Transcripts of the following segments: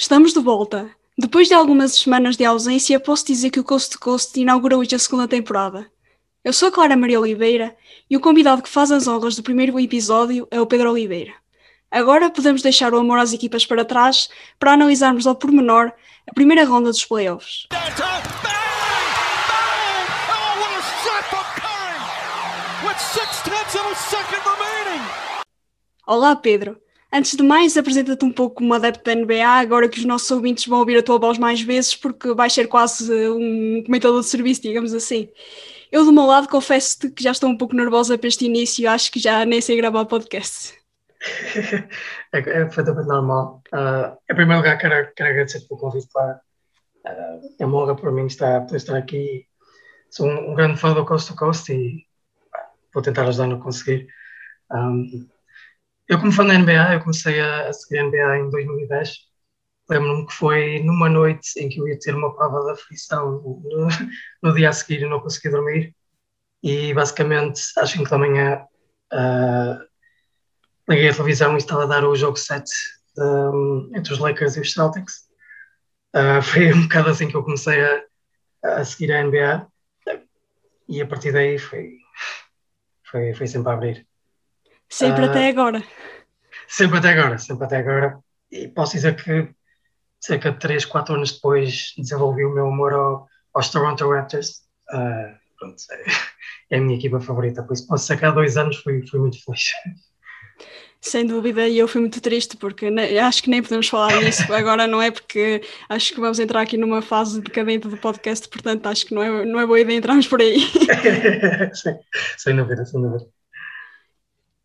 Estamos de volta. Depois de algumas semanas de ausência, posso dizer que o Coast to Coast inaugura hoje a segunda temporada. Eu sou a Clara Maria Oliveira e o convidado que faz as honras do primeiro episódio é o Pedro Oliveira. Agora podemos deixar o amor às equipas para trás para analisarmos ao pormenor a primeira ronda dos playoffs. Olá Pedro, Antes de mais, apresenta-te um pouco como adepto da NBA, agora que os nossos ouvintes vão ouvir a tua voz mais vezes, porque vais ser quase um comentador de serviço, digamos assim. Eu, do meu lado, confesso-te que já estou um pouco nervosa para este início, acho que já nem sei gravar podcast. é, é perfeitamente normal. Uh, em primeiro lugar, quero, quero agradecer pelo convite, claro. Uh, é uma honra para mim estar, poder estar aqui. Sou um, um grande fã do Coast to Coast e vou tentar ajudar no conseguir. Um, eu, como fã da NBA, eu comecei a, a seguir a NBA em 2010. Lembro-me que foi numa noite em que eu ia ter uma prova da aflição no, no dia a seguir e não consegui dormir. E basicamente, às 5 da manhã, uh, liguei a televisão e estava a dar o jogo 7 um, entre os Lakers e os Celtics. Uh, foi um bocado assim que eu comecei a, a seguir a NBA. E a partir daí foi, foi, foi sempre a abrir. Sempre até agora. Sempre até agora, sempre até agora. E posso dizer que cerca de 3, 4 anos depois desenvolvi o meu amor ao, aos Toronto Raptors. Uh, pronto, é, a minha equipa favorita, por isso posso há dois anos fui, fui muito feliz. Sem dúvida, e eu fui muito triste porque acho que nem podemos falar nisso agora, não é? Porque acho que vamos entrar aqui numa fase decadente do podcast, portanto acho que não é, não é boa ideia entrarmos por aí. sem dúvida, sem dúvida.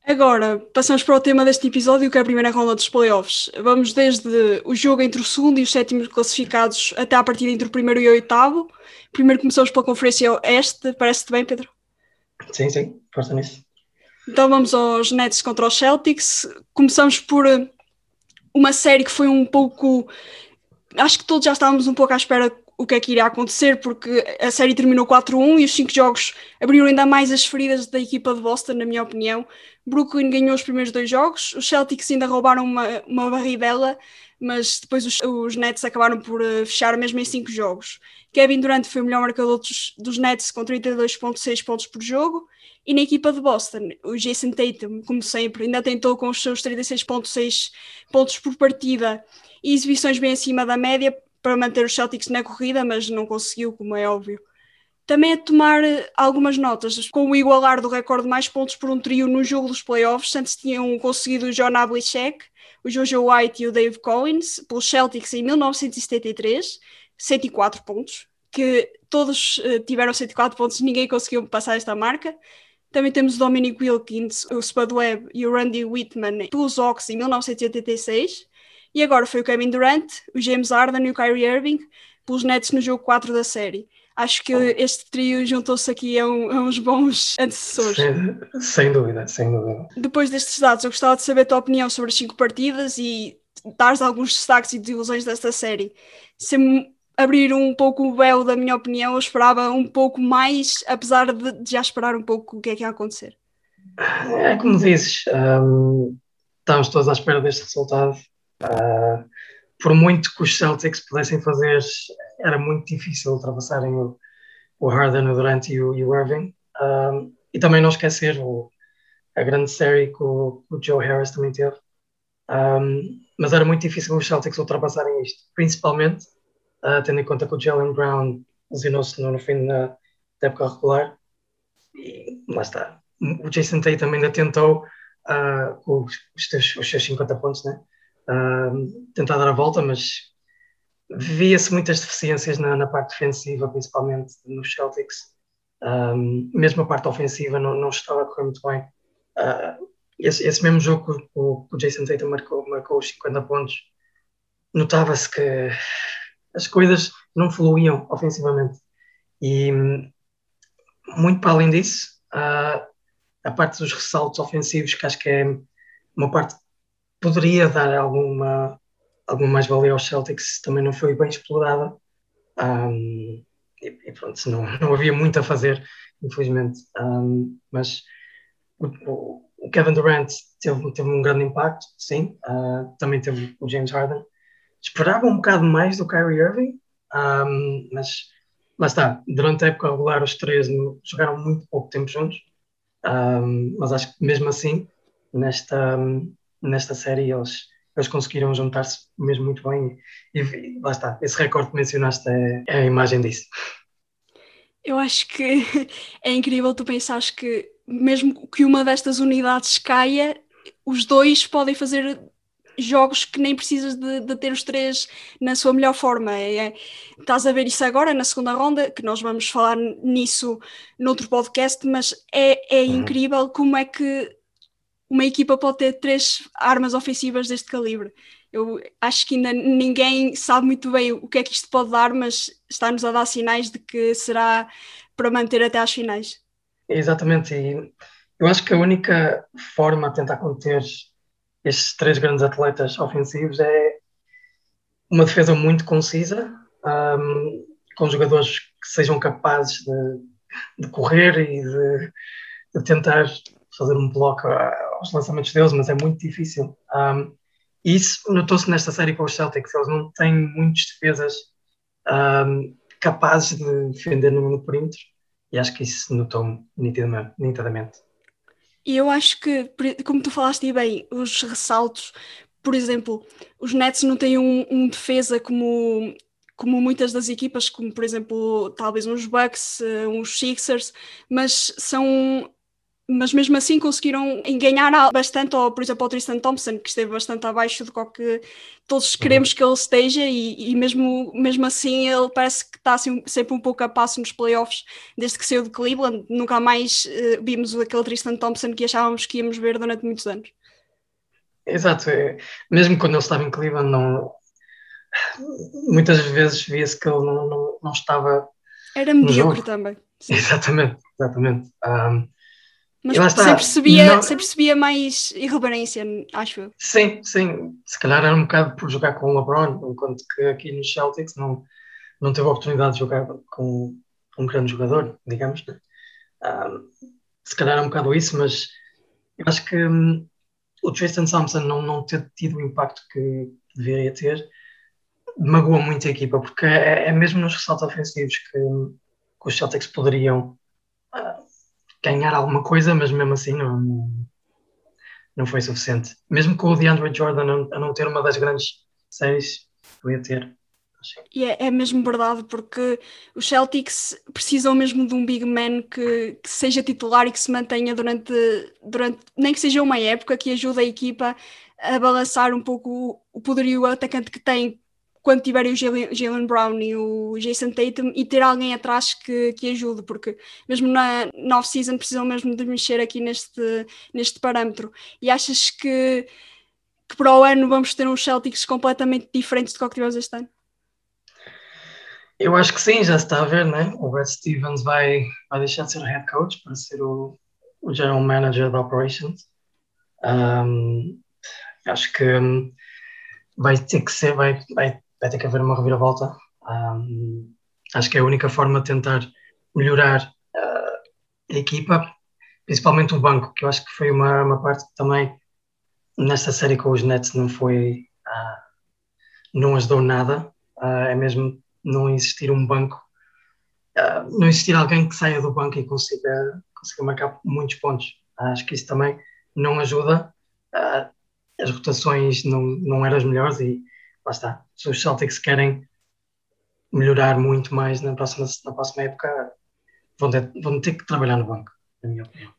Agora, passamos para o tema deste episódio, que é a primeira ronda dos playoffs. Vamos desde o jogo entre o segundo e os sétimos classificados até a partida entre o primeiro e o oitavo. Primeiro começamos pela Conferência Este, parece-te bem, Pedro? Sim, sim, força nisso. Então vamos aos Nets contra os Celtics. Começamos por eh, uma série que foi um pouco. Acho que todos já estávamos um pouco à espera o que é que iria acontecer, porque a série terminou 4-1 e os cinco jogos abriram ainda mais as feridas da equipa de Boston, na minha opinião. Brooklyn ganhou os primeiros dois jogos, os Celtics ainda roubaram uma, uma barridela, mas depois os, os Nets acabaram por uh, fechar mesmo em cinco jogos. Kevin Durant foi o melhor marcador dos, dos Nets com 32,6 pontos por jogo, e na equipa de Boston, o Jason Tatum, como sempre, ainda tentou com os seus 36,6 pontos por partida e exibições bem acima da média, para manter os Celtics na corrida, mas não conseguiu, como é óbvio. Também a tomar eh, algumas notas, com o igualar do recorde de mais pontos por um trio no jogo dos playoffs, antes tinham conseguido o John Havlicek, o Jojo White e o Dave Collins, pelos Celtics em 1973, 104 pontos, que todos uh, tiveram 104 pontos, ninguém conseguiu passar esta marca. Também temos o Dominic Wilkins, o Spud Webb e o Randy Whitman pelos Hawks em 1986. E agora foi o Kevin Durant, o James Harden e o Kyrie Irving pelos Nets no jogo 4 da série. Acho que este trio juntou-se aqui a, um, a, uns bons antecessores. Sem, sem, dúvida, sem dúvida. Depois destes dados, eu gostava de saber a tua opinião sobre as cinco partidas e dar alguns destaques e desilusões desta série. Se abrir um pouco o véu da minha opinião, eu esperava um pouco mais, apesar de já esperar um pouco o que é que ia acontecer. É como dizes, um, estamos todos à espera deste resultado. Uh, por muito que os Celtics pudessem fazer, era muito difícil ultrapassarem o, o Harden, o Durant e o, e o Irving. Um, e também não esquecer o, a grande série que o, o Joe Harris também teve. Um, mas era muito difícil os Celtics ultrapassarem isto, principalmente uh, tendo em conta que o Jalen Brown lesionou-se no, no, fim da, época regular. E lá está. O Jason Tatum ainda tentou uh, os, os, seus, os seus 50 pontos, né? uh, tentar dar a volta, mas via-se muitas deficiências na, na, parte defensiva, principalmente nos Celtics. Um, mesmo a parte ofensiva não, não estava a correr muito bem. Uh, esse, esse, mesmo jogo que o, o, Jason Tatum marcou, marcou os 50 pontos, notava-se que as coisas não fluíam ofensivamente. E muito para além disso, uh, a parte dos ressaltos ofensivos, que acho que é uma parte poderia dar alguma, alguma mais-valia aos Celtics, também não foi bem explorada. Um, e, e, pronto, não, não havia muito a fazer, infelizmente. Um, mas o, o, Kevin Durant teve, teve um grande impacto, sim. Uh, também teve o James Harden. esperava um bocado mais do Kyrie Irving, um, mas lá está, durante a época regular os três jogaram muito pouco tempo juntos, mas acho que mesmo assim, nesta, nesta série eles, eles conseguiram juntar-se mesmo muito bem e, e, lá está, esse recorde que mencionaste é, é a imagem disso. Eu acho que é incrível tu pensares que mesmo que uma destas unidades caia, os dois podem fazer jogos que nem precisas de, de, ter os três na sua melhor forma. É, é, estás a ver isso agora na segunda ronda, que nós vamos falar nisso noutro podcast, mas é, é uhum. incrível como é que uma equipa pode ter três armas ofensivas deste calibre. Eu acho que ainda ninguém sabe muito bem o que é que isto pode dar, mas está-nos a dar sinais de que será para manter até às finais. Exatamente, e eu acho que a única forma de tentar conter estes três grandes atletas ofensivos é uma defesa muito concisa, um, com jogadores que sejam capazes de, de correr e de, de, tentar fazer um bloco aos lançamentos deles, mas é muito difícil. Um, isso notou-se nesta série com os Celtics, eles não têm muitas defesas um, capazes de defender no, perímetro, e acho que isso notou nitidamente. E eu acho que, como tu falaste bem, os ressaltos, por exemplo, os Nets não têm um, um defesa como, como muitas das equipas, como por exemplo, talvez uns Bucks, eh, uns Sixers, mas são mas mesmo assim conseguiram ganhar bastante, ou por exemplo ao Tristan Thompson, que esteve bastante abaixo do que todos uhum. queremos que ele esteja, e, e, mesmo, mesmo assim ele parece que está assim, sempre um pouco a passo nos playoffs, desde que saiu de Cleveland, nunca mais uh, vimos aquele Tristan Thompson que achávamos que íamos ver durante muitos anos. Exato, é, mesmo quando ele estava em Cleveland, não, muitas vezes via-se que ele não, não, não estava. Era medíocre também. Sim. Exatamente, exatamente. Um, mas sempre percebia, não... sempre percebia mais irreverência, acho eu. Sim, sim. Se calhar era um bocado por jogar com o LeBron, enquanto que aqui nos Celtics não, não teve a oportunidade de jogar com um grande jogador, digamos. Um, né? se calhar é um bocado isso, mas eu acho que um, o Tristan Thompson não, não ter tido o impacto que deveria ter magoa muito a equipa, porque é, é mesmo nos ressaltos ofensivos que, que os Celtics poderiam uh, ganhar alguma coisa, mas mesmo assim não, não foi suficiente. Mesmo com o DeAndre Jordan a não ter uma das grandes séries que ia ter. E é, é, mesmo verdade, porque os Celtics precisam mesmo de um big man que, que, seja titular e que se mantenha durante, durante, nem que seja uma época, que ajude a equipa a balançar um pouco o poderio atacante que tem quando tiverem o Jalen Brown e o Jason Tatum e ter alguém atrás que, que ajude, porque mesmo na, na off-season precisam mesmo de mexer aqui neste, neste parâmetro. E achas que, que para o ano vamos ter uns Celtics completamente diferentes do que tivemos este ano? Eu acho que sim, já se está a ver, né? O Brad Stevens vai, vai deixar de ser o head coach para ser o, o general manager da operations. Um, acho que vai ter que ser, vai, vai vai ter que haver uma reviravolta. Um, acho que é a única forma de tentar melhorar uh, a equipa, principalmente o banco, que eu acho que foi uma, uma parte que também nesta série com os Nets não foi, uh, não ajudou nada, uh, é mesmo não existir um banco, não existir alguém que saia do banco e consiga, consiga marcar muitos pontos. acho que isso também não ajuda, as rotações não, não eram as melhores e lá está, se os Celtics querem melhorar muito mais na próxima, na próxima época, vão ter, vão ter que trabalhar no banco, na minha opinião.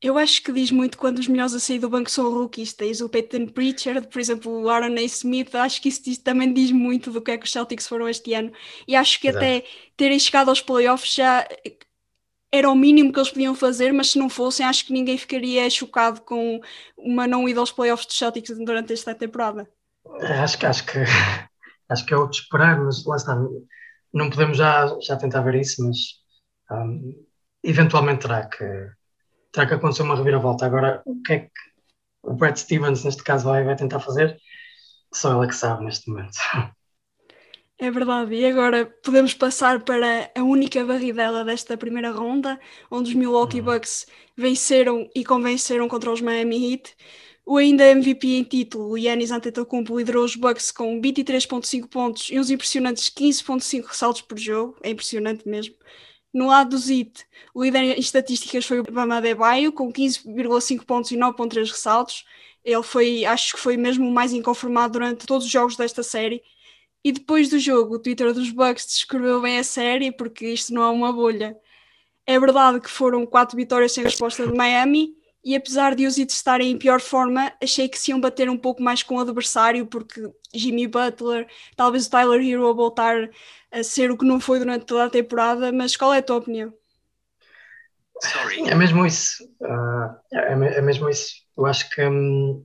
Eu acho que diz muito quando os melhores a sair do banco são rookies. Tens o Peyton Pritchard, por exemplo, o Aaron A. Smith. Acho que isso diz, também diz muito do que é que os Celtics foram este ano. E acho que Exato. até terem chegado aos playoffs já era o mínimo que eles podiam fazer, mas se não fossem, acho que ninguém ficaria chocado com uma não ida aos playoffs dos Celtics durante esta temporada. Acho que, acho que, acho que é o de esperar, mas lá está. Não podemos já, já tentar ver isso, mas um, eventualmente terá que, terá que acontecer uma reviravolta. Agora, o que é que o Brad Stevens, neste caso, vai, vai tentar fazer? Só ele é que sabe neste momento. É verdade, e agora podemos passar para a única barridela desta primeira ronda, onde os Milwaukee hum. Bucks venceram e convenceram contra os Miami Heat O ainda MVP em título, Yannis Antetokounmpo liderou os Bucks com 23.5 pontos e uns impressionantes 15.5 ressaltos por jogo, é impressionante mesmo. No lado do ZIT, o líder em estatísticas foi o Bama Adebayo, com 15,5 pontos e 9,3 ressaltos. Ele foi, acho que foi mesmo o mais inconformado durante todos os jogos desta série. E depois do jogo, o Twitter dos Bucks descreveu bem a série, porque isto não é uma bolha. É verdade que foram quatro vitórias sem resposta de Miami, e apesar de os Heat estarem em pior forma, achei que se iam bater um pouco mais com o adversário, porque Jimmy Butler, talvez o Tyler Hero a voltar a ser o que não foi durante toda a temporada, mas qual é a tua opinião? Sorry. É mesmo isso. Uh, é, é, mesmo isso. Eu acho que um,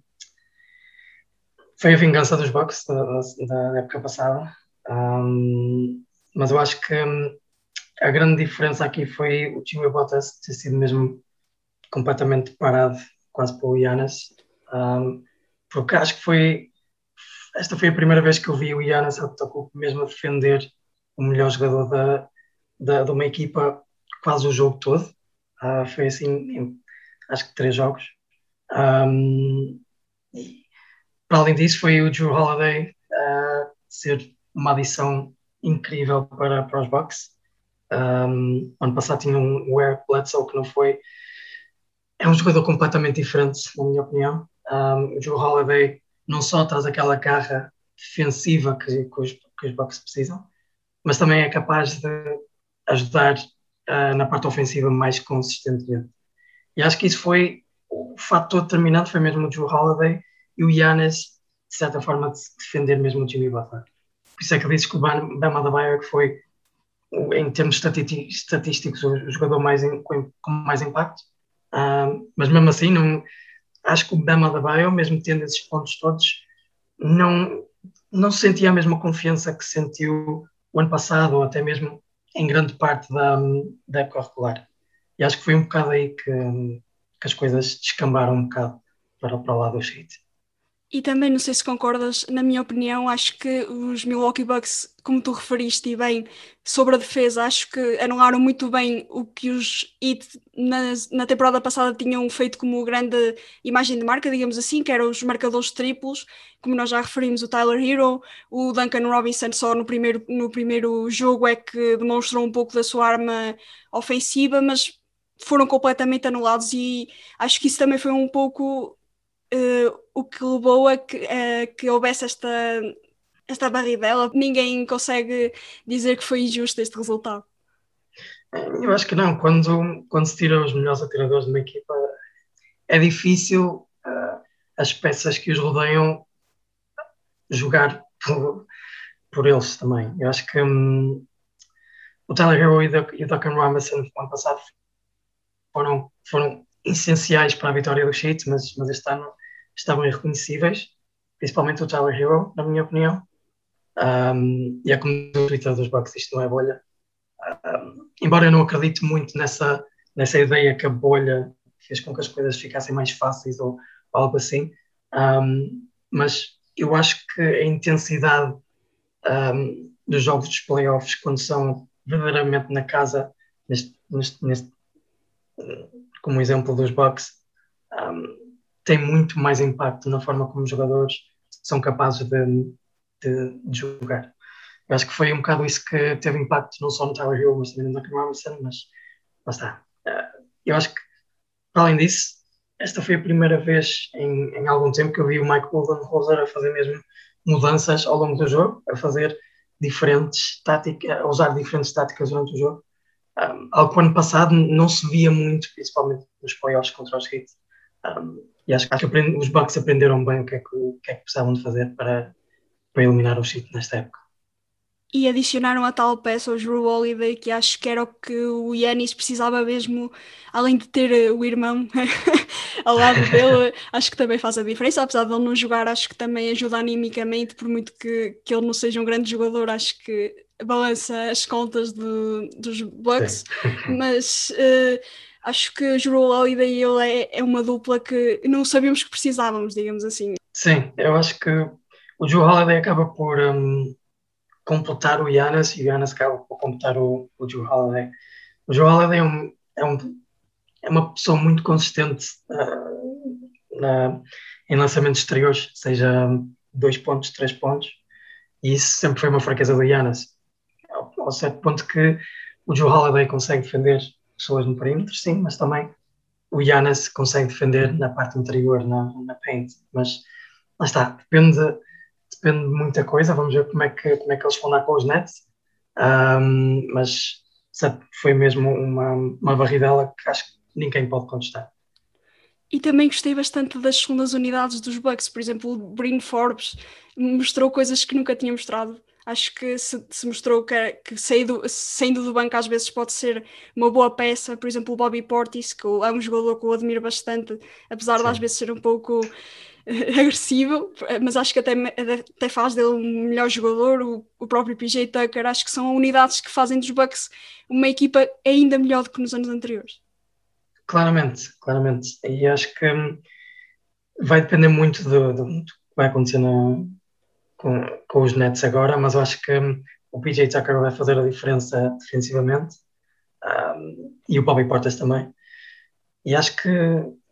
foi a vingança dos Bucks da, da época passada, um, mas eu acho que um, a grande diferença aqui foi o Jimmy Butler ter sido mesmo completamente parado, quase para o Giannis, um, porque acho que foi esta foi a primeira vez que eu vi o Giannis mesmo a defender o melhor jogador da, da, de uma equipa quase o jogo todo. Uh, foi assim, em, acho que três jogos. Um, e, para além disso, foi o Drew Holiday uh, ser uma adição incrível para, para os Bucks. Um, ano passado tinha um Ware Bledsoe que não foi é um jogador completamente diferente, na minha opinião. Um, o Joe Holiday não só traz aquela garra defensiva que, que, os, que os Bucks precisam, mas também é capaz de ajudar uh, na parte ofensiva mais consistentemente. E acho que isso foi o fator determinante, foi mesmo o Joe Holiday e o Yannis, de certa forma, de defender mesmo o Jimmy Butler. Por isso é que disse que o Bama Adebayo que foi, em termos estatísticos, o jogador mais com mais impacto, Uh, mas mesmo assim, não, acho que o Bama da Baio, mesmo tendo esses pontos todos, não, não sentia a mesma confiança que sentiu o ano passado, ou até mesmo em grande parte da, da época regular. E acho que foi um bocado aí que, que as coisas descambaram um bocado para, para lado do Heat. E também, não sei se concordas, na minha opinião, acho que os Milwaukee Bucks, como tu referiste bem, sobre a defesa, acho que anularam muito bem o que os Heat na, na temporada passada tinham feito como grande imagem de marca, digamos assim, que eram os marcadores triplos, como nós já referimos, o Tyler Hero, o Duncan Robinson só no primeiro, no primeiro jogo é que demonstrou um pouco da sua arma ofensiva, mas foram completamente anulados e acho que isso também foi um pouco uh, o que levou a que, uh, que houvesse esta, esta barribela. Ninguém consegue dizer que foi injusto este resultado. Eu acho que não. Quando, quando se tira os melhores atiradores de uma equipa, é difícil uh, as peças que os rodeiam jogar por, por eles também. Eu acho que um, o Hero e o Duncan Robinson no ano passado foram, foram essenciais para a vitória do Sheets, mas, mas este ano estavam irreconhecíveis, principalmente o Tyler Hero, na minha opinião. Um, e é como no Twitter dos Bucks, isto não é bolha. Um, embora eu não acredite muito nessa, nessa ideia que a bolha fez com que as coisas ficassem mais fáceis ou, ou algo assim, um, mas eu acho que a intensidade dos jogos dos playoffs, quando são verdadeiramente na casa, neste, neste, neste como exemplo dos Bucks, um, tem muito mais impacto na forma como os jogadores são capazes de, de, de jogar. Eu acho que foi um bocado isso que teve impacto não só no Tyler Hill, mas também no Duncan Robinson, mas lá está. Eh, eu acho que, além disso, esta foi a primeira vez em, em algum tempo que eu vi o Mike Budenholzer a fazer mesmo mudanças ao longo do jogo, a fazer diferentes táticas, a usar diferentes táticas durante o jogo. Um, algo que ano passado não se via muito, principalmente nos playoffs contra os Heat. Um, e acho, acho que aprendi, os Bucks aprenderam bem o que é que, o que, é que precisavam de fazer para, para eliminar o Heat nesta época. E adicionaram a tal peça, o Drew Holiday, que acho que era o que o Yanis precisava mesmo, além de ter eh, o irmão ao lado dele, acho que também faz a diferença. Apesar de ele não jogar, acho que também ajuda animicamente, por muito que, que ele não seja um grande jogador, acho que balança as contas de, dos Bucks. Mas. Uh, acho que Drew Holiday e ele é, é, uma dupla que não sabíamos que precisávamos, digamos assim. Sim, eu acho que o Drew Holiday acaba por um, completar o Giannis e o Giannis acaba por completar o, o Drew Holiday. O Drew Holiday é, um, é, um, é uma pessoa muito consistente uh, na, em lançamentos exteriores, seja dois pontos, três pontos, e isso sempre foi uma fraqueza do Giannis. Ao, ao certo ponto que o Joe Holiday consegue defender pessoas no perímetro, sim, mas também o Giannis consegue defender na parte interior, na, na paint. Mas lá está, depende, depende de muita coisa. Vamos ver como é que, como é que eles vão dar com os Nets. Um, mas foi mesmo uma, uma varridela que acho que ninguém pode contestar. E também gostei bastante das segundas unidades dos Bucks, por exemplo, o Bryn Forbes mostrou coisas que nunca tinha mostrado. Acho que se, se mostrou que, que saindo, saindo do banco às vezes pode ser uma boa peça. Por exemplo, o Bobby Portis, que é um jogador que eu admiro bastante, apesar Sim. de às vezes ser um pouco agressivo, mas acho que até, até faz dele um melhor jogador. O, o próprio PJ Tucker, acho que são unidades que fazem dos Bucks uma equipa ainda melhor do que nos anos anteriores. Claramente, claramente. E acho que hum, vai depender muito do, do, do que vai acontecer no, com, com os Nets agora, mas eu acho que hum, o PJ Tucker vai fazer a diferença defensivamente um, e o Bobby Portas também. E acho que,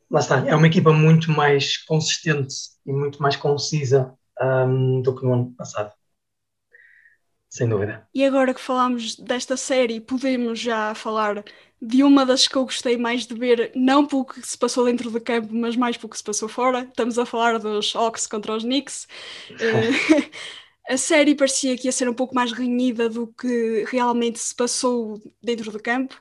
lá está, é uma equipa muito mais consistente e muito mais concisa um, do que no ano passado. Sem dúvida. E agora que falamos desta série, podemos já falar de uma das que eu gostei mais de ver, não pelo que se passou dentro do campo, mas mais pelo que se passou fora. Estamos a falar dos Hawks contra os Knicks. uh, a série parecia que ia ser um pouco mais renhida do que realmente se passou dentro do campo,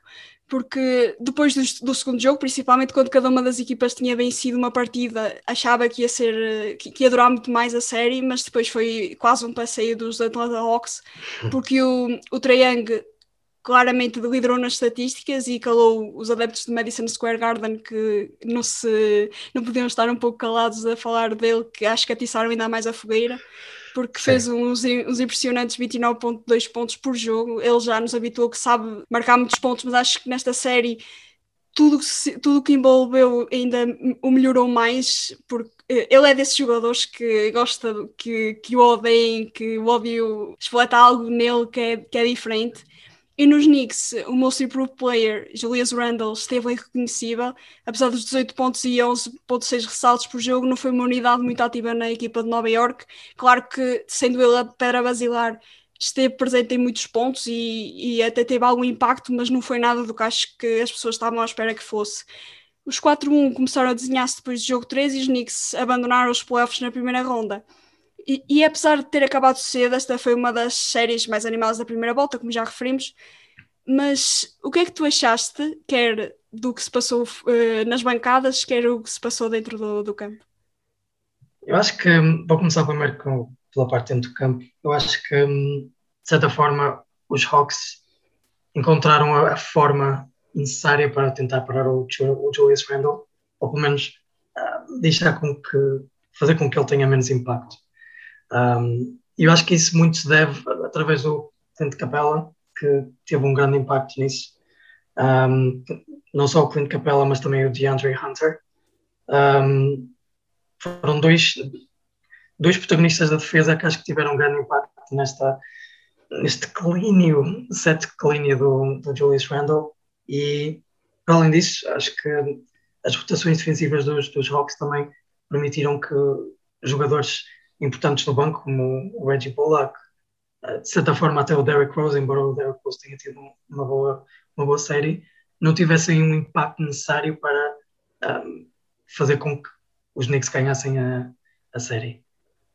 porque depois do, do, segundo jogo, principalmente quando cada uma das equipas tinha vencido uma partida, achava que ia ser que, que ia durar muito mais a série, mas depois foi quase um passeio dos Atlanta Hawks, porque o, o Trae Young claramente liderou nas estatísticas e calou os adeptos de Madison Square Garden que não se não podiam estar um pouco calados a falar dele, que acho que atiçaram ainda mais a fogueira, porque Sim. fez uns, uns impressionantes 29.2 pontos por jogo. Ele já nos habituou que sabe marcar muitos pontos, mas acho que nesta série tudo tudo que envolveu ainda o melhorou mais, porque eh, ele é desses jogadores que gosta que, que o odeiem, que o ódio espleta algo nele que é, que é diferente e nos Knicks, o Most Improved Player, Julius Randle, esteve irreconhecível. Apesar dos 18 pontos e 11.6 ressaltos por jogo, não foi uma unidade muito ativa na equipa de Nova York. Claro que, sendo ele a pedra basilar, esteve presente em muitos pontos e, e até teve algum impacto, mas não foi nada do que acho que as pessoas estavam à espera que fosse. Os 4-1 começaram a desenhar-se depois do jogo 3 e os Knicks abandonaram os playoffs na primeira ronda. E, apesar de ter acabado cedo, esta foi uma das séries mais animadas da primeira volta, como já referimos. Mas o que é que tu achaste, quer do que se passou uh, nas bancadas, quer o que se passou dentro do, do campo? Eu acho que, vou começar primeiro com, pela parte dentro do campo. Eu acho que, de certa forma, os Hawks encontraram a, a forma necessária para tentar parar o, o Julius Randle, ou pelo menos uh, deixar com que, fazer com que ele tenha menos impacto. Um, eu acho que isso muito se deve através do Clint Capella, que teve um grande impacto nisso. Um, não só o Clint Capella, mas também o DeAndre Hunter. Um, foram dois, dois protagonistas da defesa que acho que tiveram um grande impacto nesta, neste declínio, set declínio do, do Julius Randle. E, além disso, acho que as rotações defensivas dos, dos Hawks também permitiram que jogadores importantes no banco, como o Reggie Bullock, eh, de certa forma até o Derrick Rose, embora o Derrick Rose tenha tido uma boa, uma boa série, não tivessem um impacto necessário para um, ehm, fazer com que os Knicks ganhassem a, a série.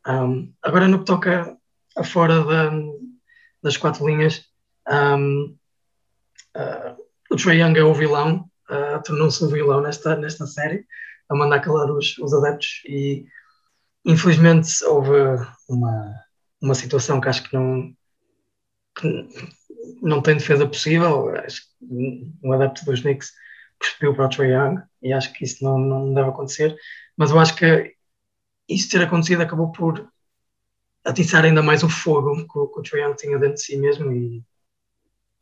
Um, agora no que toca a fora da, das quatro linhas, um, uh, eh, o Trae Young é o vilão, uh, tornou-se o vilão nesta, nesta série, a mandar calar os, os adeptos e Infelizmente houve uma, uma situação que acho que não, que não tem defesa possível. Acho que um adepto dos Knicks cuspiu para o Trae Young e acho que isso não, não deve acontecer. Mas eu acho que isso ter acontecido acabou por atiçar ainda mais o fogo que o, que o Young tinha dentro de si mesmo e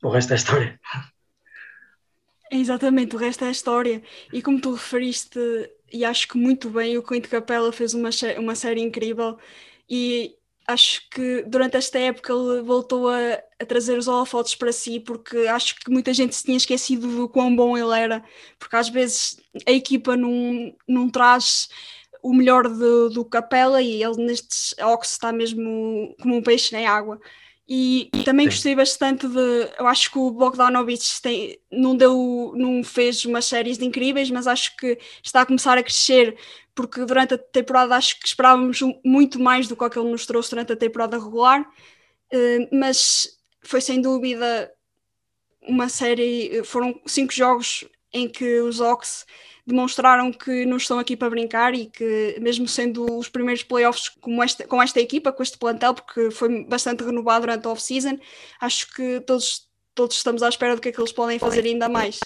o resto é história. Exatamente, o resto é história. E como tu referiste e acho que muito bem. O Clint Capella fez uma, uma série incrível e acho que durante esta época ele voltou a, a, trazer os holofotes para si, porque acho que muita gente se tinha esquecido do quão bom ele era, porque às vezes a equipa não, não traz o melhor do, do Capela e ele nestes Ox está mesmo como um peixe na água. E, e, também gostei bastante de. Eu acho que o Bogdanovich tem, não, deu, não fez umas séries incríveis, mas acho que está a começar a crescer, porque durante a temporada acho que esperávamos muito mais do que o que ele nos trouxe durante a temporada regular. Uh, mas foi sem dúvida uma série. Foram cinco jogos em que os Ox demonstraram que não estão aqui para brincar e que, mesmo sendo os primeiros playoffs com esta, com esta equipa, com este plantel, porque foi bastante renovado durante a off-season, acho que todos, todos estamos à espera do que é que eles podem fazer ainda mais.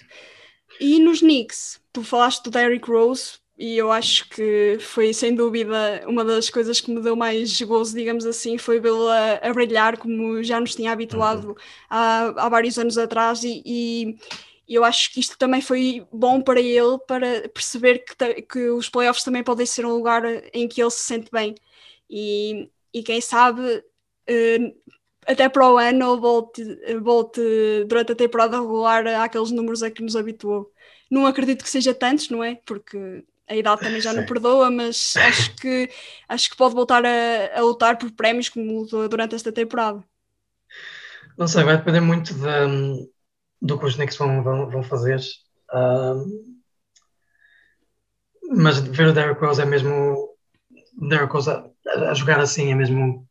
E nos Knicks, tu falaste do Derrick Rose, e eu acho que foi sem dúvida uma das coisas que me deu mais gozo, digamos assim, foi vê-lo a, a, brilhar como já nos tinha habituado uhum. há, há vários anos atrás e, e, e eu acho que isto também foi bom para ele, para perceber que, que os playoffs também podem ser um lugar em que ele se sente bem. E, e quem sabe, uh, até para o ano, volte, volte durante a temporada regular àqueles números a que nos habituou. Não acredito que seja tantos, não é? Porque a idade também já Sim. não perdoa, mas acho que, acho que pode voltar a, a lutar por prémios como durante esta temporada. Não sei, vai depender muito da do que os Knicks vão, vão, vão fazer. mas ver o Derrick Rose é mesmo. Derrick Rose a, a, jogar assim é mesmo.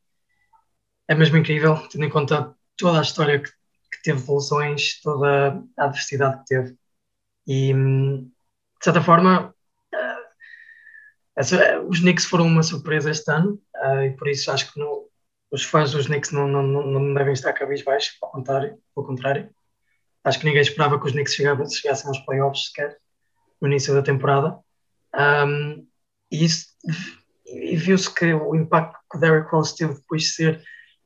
É mesmo incrível, tendo em conta toda a história que, que teve evoluções, toda a adversidade que teve. E, de certa forma, essa, os Knicks foram uma surpresa este ano, uh, e por isso acho que no, os fãs dos Knicks não, não, não devem estar cabisbaixo, ao contrário. Ao contrário. Acho que ninguém esperava que os Knicks chegassem aos playoffs sequer no início da temporada. Um, e e viu-se que o impacto que Derrick Rose teve depois de ser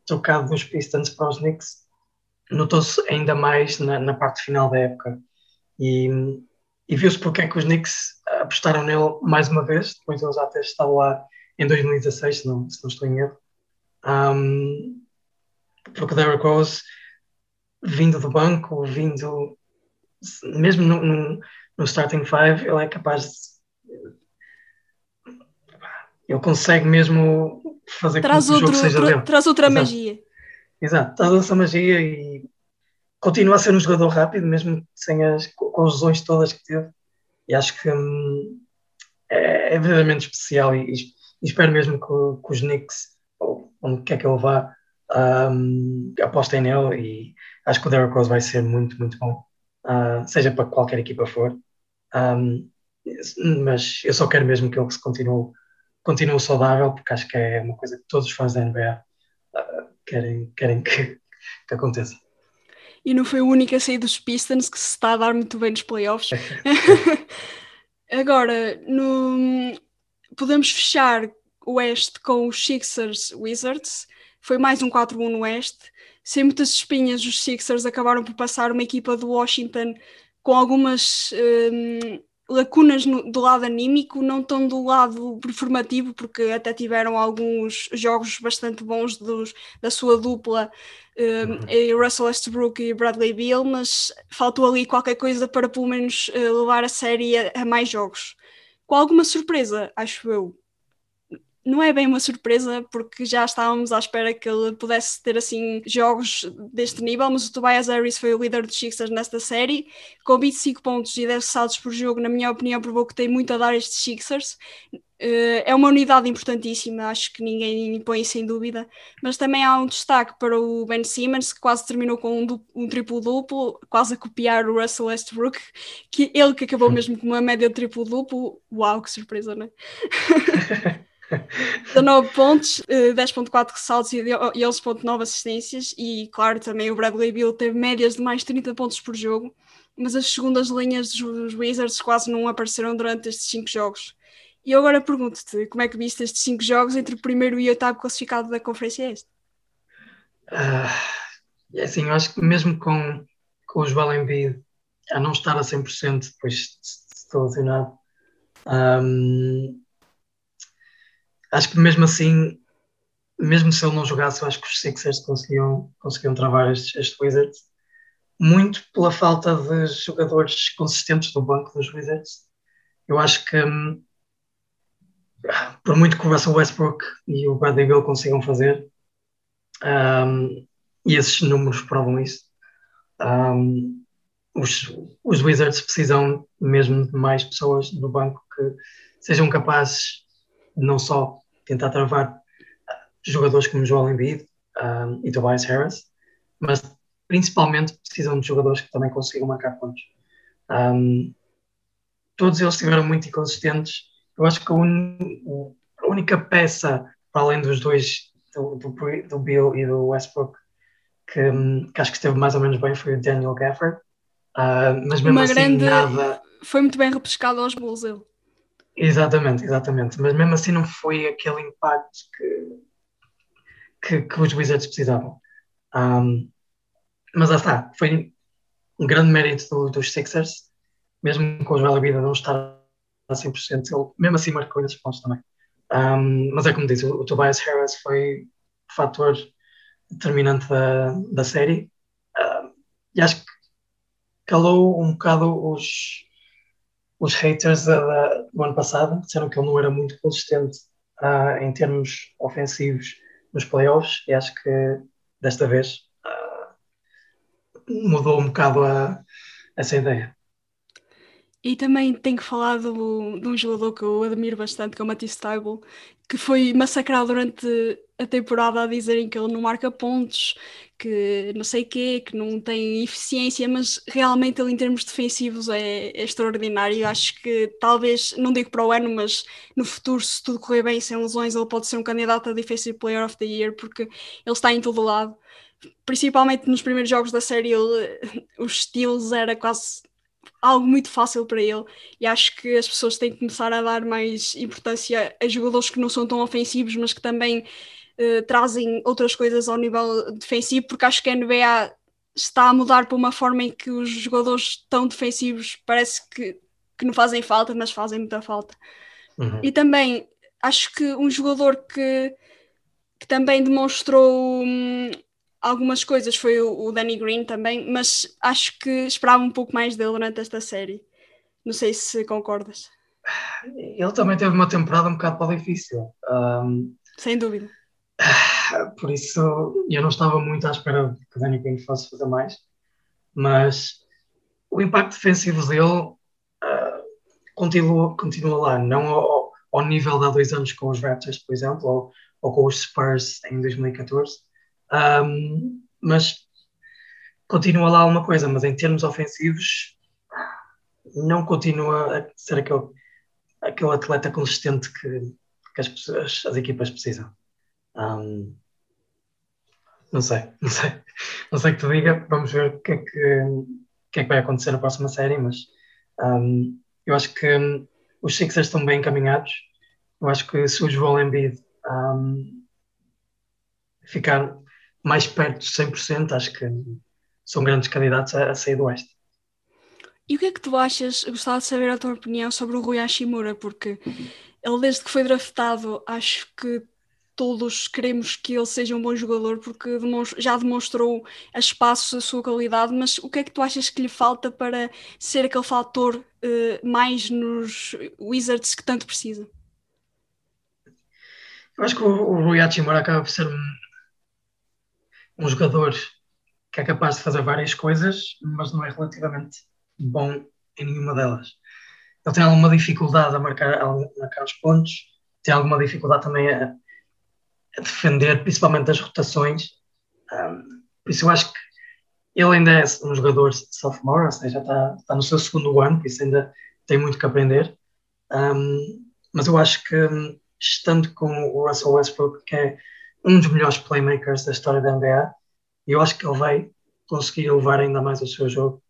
trocado dos Pistons para os Knicks notou-se ainda mais na, na, parte final da época. E, e viu-se porque é que os Knicks apostaram nele mais uma vez, depois ele já ter estado lá em 2016, se não, se não estou em erro. Um, porque Derrick Rose vindo do banco, vindo mesmo no, no, no starting five, ele é capaz de ele consegue mesmo fazer traz com que outro, o jogo seja dele. Traz outra Exato. magia. Exato, traz essa magia e continua a ser um jogador rápido, mesmo sem as, com as lesões todas que teve. E acho que hum, é, é verdadeiramente especial e, e, espero mesmo que, que os Knicks, ou onde quer que ele vá, um, apostem nele e acho que o Derrick Rose vai ser muito, muito bom, uh, seja para qualquer equipa for. Um, mas eu só quero mesmo que ele se continue, continue saudável, porque acho que é uma coisa que todos os fãs da NBA uh, ah, querem, querem que, que aconteça. E não foi o único a sair dos Pistons que se está a dar muito bem nos playoffs. Agora, no... podemos fechar o Oeste com os Sixers Wizards. Foi mais um 4-1 no Oeste sem muitas espinhas, os Sixers acabaram por passar uma equipa do Washington com algumas um, lacunas no, do lado anímico, não tão do lado performativo, porque até tiveram alguns jogos bastante bons dos, da sua dupla, um, uhum. Russell Westbrook e Bradley Beal, mas faltou ali qualquer coisa para pelo menos uh, levar a série a, a mais jogos. Com alguma surpresa, acho eu, não é bem uma surpresa, porque já estávamos à espera que ele pudesse ter assim jogos deste nível, mas o Tobias Harris foi o líder dos Sixers nesta série, com 25 pontos e 10 saltos por jogo, na minha opinião, provou que tem muito a dar estes Sixers. Uh, é uma unidade importantíssima, acho que ninguém põe sem dúvida, mas também há um destaque para o Ben Simmons, que quase terminou com um, um triplo-duplo, quase a copiar o Russell Westbrook, que ele que acabou mesmo com uma média de triplo-duplo. Uau, que surpresa, não é? 19 pontos, 10.4 eh, ressaltos e 11.9 assistências e claro também o Bradley Bill teve médias de mais 30 pontos por jogo mas as segundas linhas dos Wizards quase não apareceram durante estes 5 jogos e eu agora pergunto-te como é que viste estes 5 jogos entre o primeiro e o oitavo classificado da Conferência Este? Uh, é assim, eu acho que mesmo com, com o Joel a não estar a 100% depois de estar lesionado um, acho que mesmo assim, mesmo se ele não jogasse, eu acho que os Sixers conseguiam, conseguiam travar estes, estes Wizards, muito pela falta de jogadores consistentes do banco dos Wizards. Eu acho que hum, por muito que o Russell Westbrook e o Bradley Bill consigam fazer, um, e esses números provam isso, um, os, os Wizards precisam mesmo de mais pessoas no banco que sejam capazes não só tentar travar jogadores como Joel Embiid um, e Tobias Harris, mas principalmente precisam de jogadores que também consigam marcar pontos. Um, todos eles estiveram muito inconsistentes. Eu acho que a, un, a única peça, para além dos dois, do, do, do Bill e do Westbrook, que, que, acho que esteve mais ou menos bem foi o Daniel Gafford. Uh, mas mesmo Uma assim, grande... nada. Foi muito bem repescado aos Bulls, ele. Exatamente, exatamente. Mas mesmo assim, não foi aquele impacto que, que, que os Wizards precisavam. Um, mas lá está, foi um grande mérito do, dos Sixers, mesmo com o Joel Vida não estar a 100%, ele mesmo assim marcou esses pontos também. Um, mas é como disse, o, o, Tobias Harris foi o fator determinante da, da série e acho que calou um bocado os, os haters da, da, do ano passado, disseram que ele não era muito consistente uh, em termos ofensivos nos playoffs e acho que desta vez uh, mudou um bocado a, essa ideia. E também tenho que falar do, de um jogador que eu admiro bastante, que é o Matisse Taibo, que foi massacrado durante a temporada a dizerem que ele não marca pontos, que não sei quê, que não tem eficiência, mas realmente ele em termos defensivos é, é extraordinário. Acho que talvez, não digo para o ano, mas no futuro, se tudo correr bem sem lesões, ele pode ser um candidato a Defensive Player of the Year, porque ele está em todo lado. Principalmente nos primeiros jogos da série, ele, os steals era quase algo muito fácil para ele e acho que as pessoas têm que começar a dar mais importância a jogadores que não são tão ofensivos, mas que também uh, trazem outras coisas ao nível defensivo, porque acho que a NBA está a mudar para uma forma em que os jogadores tão defensivos parece que, que não fazem falta, mas fazem muita falta. Uhum. E também acho que um jogador que, que também demonstrou hum, algumas coisas foi o, o, Danny Green também, mas acho que esperava um pouco mais dele durante esta série. Não sei se concordas. Ele também teve uma temporada um bocado difícil. Um, Sem dúvida. Por isso, eu não estava muito à espera que o Danny Green fosse fazer mais, mas o impacto defensivo dele uh, continua, continua lá, não ao, ao, nível de há dois anos com os Raptors, por exemplo, ou, ou com os Spurs em 2014 um, mas continua lá alguma coisa, mas em termos ofensivos não continua a ser aquele, aquele atleta consistente que, que as, pessoas, as equipas precisam. Um, não sei, não sei, não sei que te diga, vamos ver o que é que, que, é que vai acontecer na próxima série, mas um, eu acho que um, os Sixers estão bem encaminhados. Eu acho que se o Joel Embiid um, ficar mais perto de 100%, acho que são grandes candidatos a, a sair do Oeste. E o que é que tu achas? Gostava de saber a tua opinião sobre o Rui Hashimura, porque ele, desde que foi draftado, acho que todos queremos que ele seja um bom jogador, porque já demonstrou a espaço a sua qualidade, mas o que é que tu achas que lhe falta para ser aquele fator uh, mais nos Wizards que tanto precisa? Eu acho que o, o Rui Hachimura acaba por ser um um jogador que é capaz de fazer várias coisas, mas não é relativamente bom em nenhuma delas. Ele tem alguma dificuldade a marcar, a marcar os pontos, tem alguma dificuldade também a, a defender, principalmente as rotações. Um, por isso eu acho que ele ainda é um jogador sophomore, ou seja, está, está no seu segundo ano, por isso ainda tem muito que aprender. Um, mas eu acho que estando com o Russell Westbrook, que é um dos melhores playmakers da história da NBA e eu acho que ele vai conseguir levar ainda mais o seu jogo,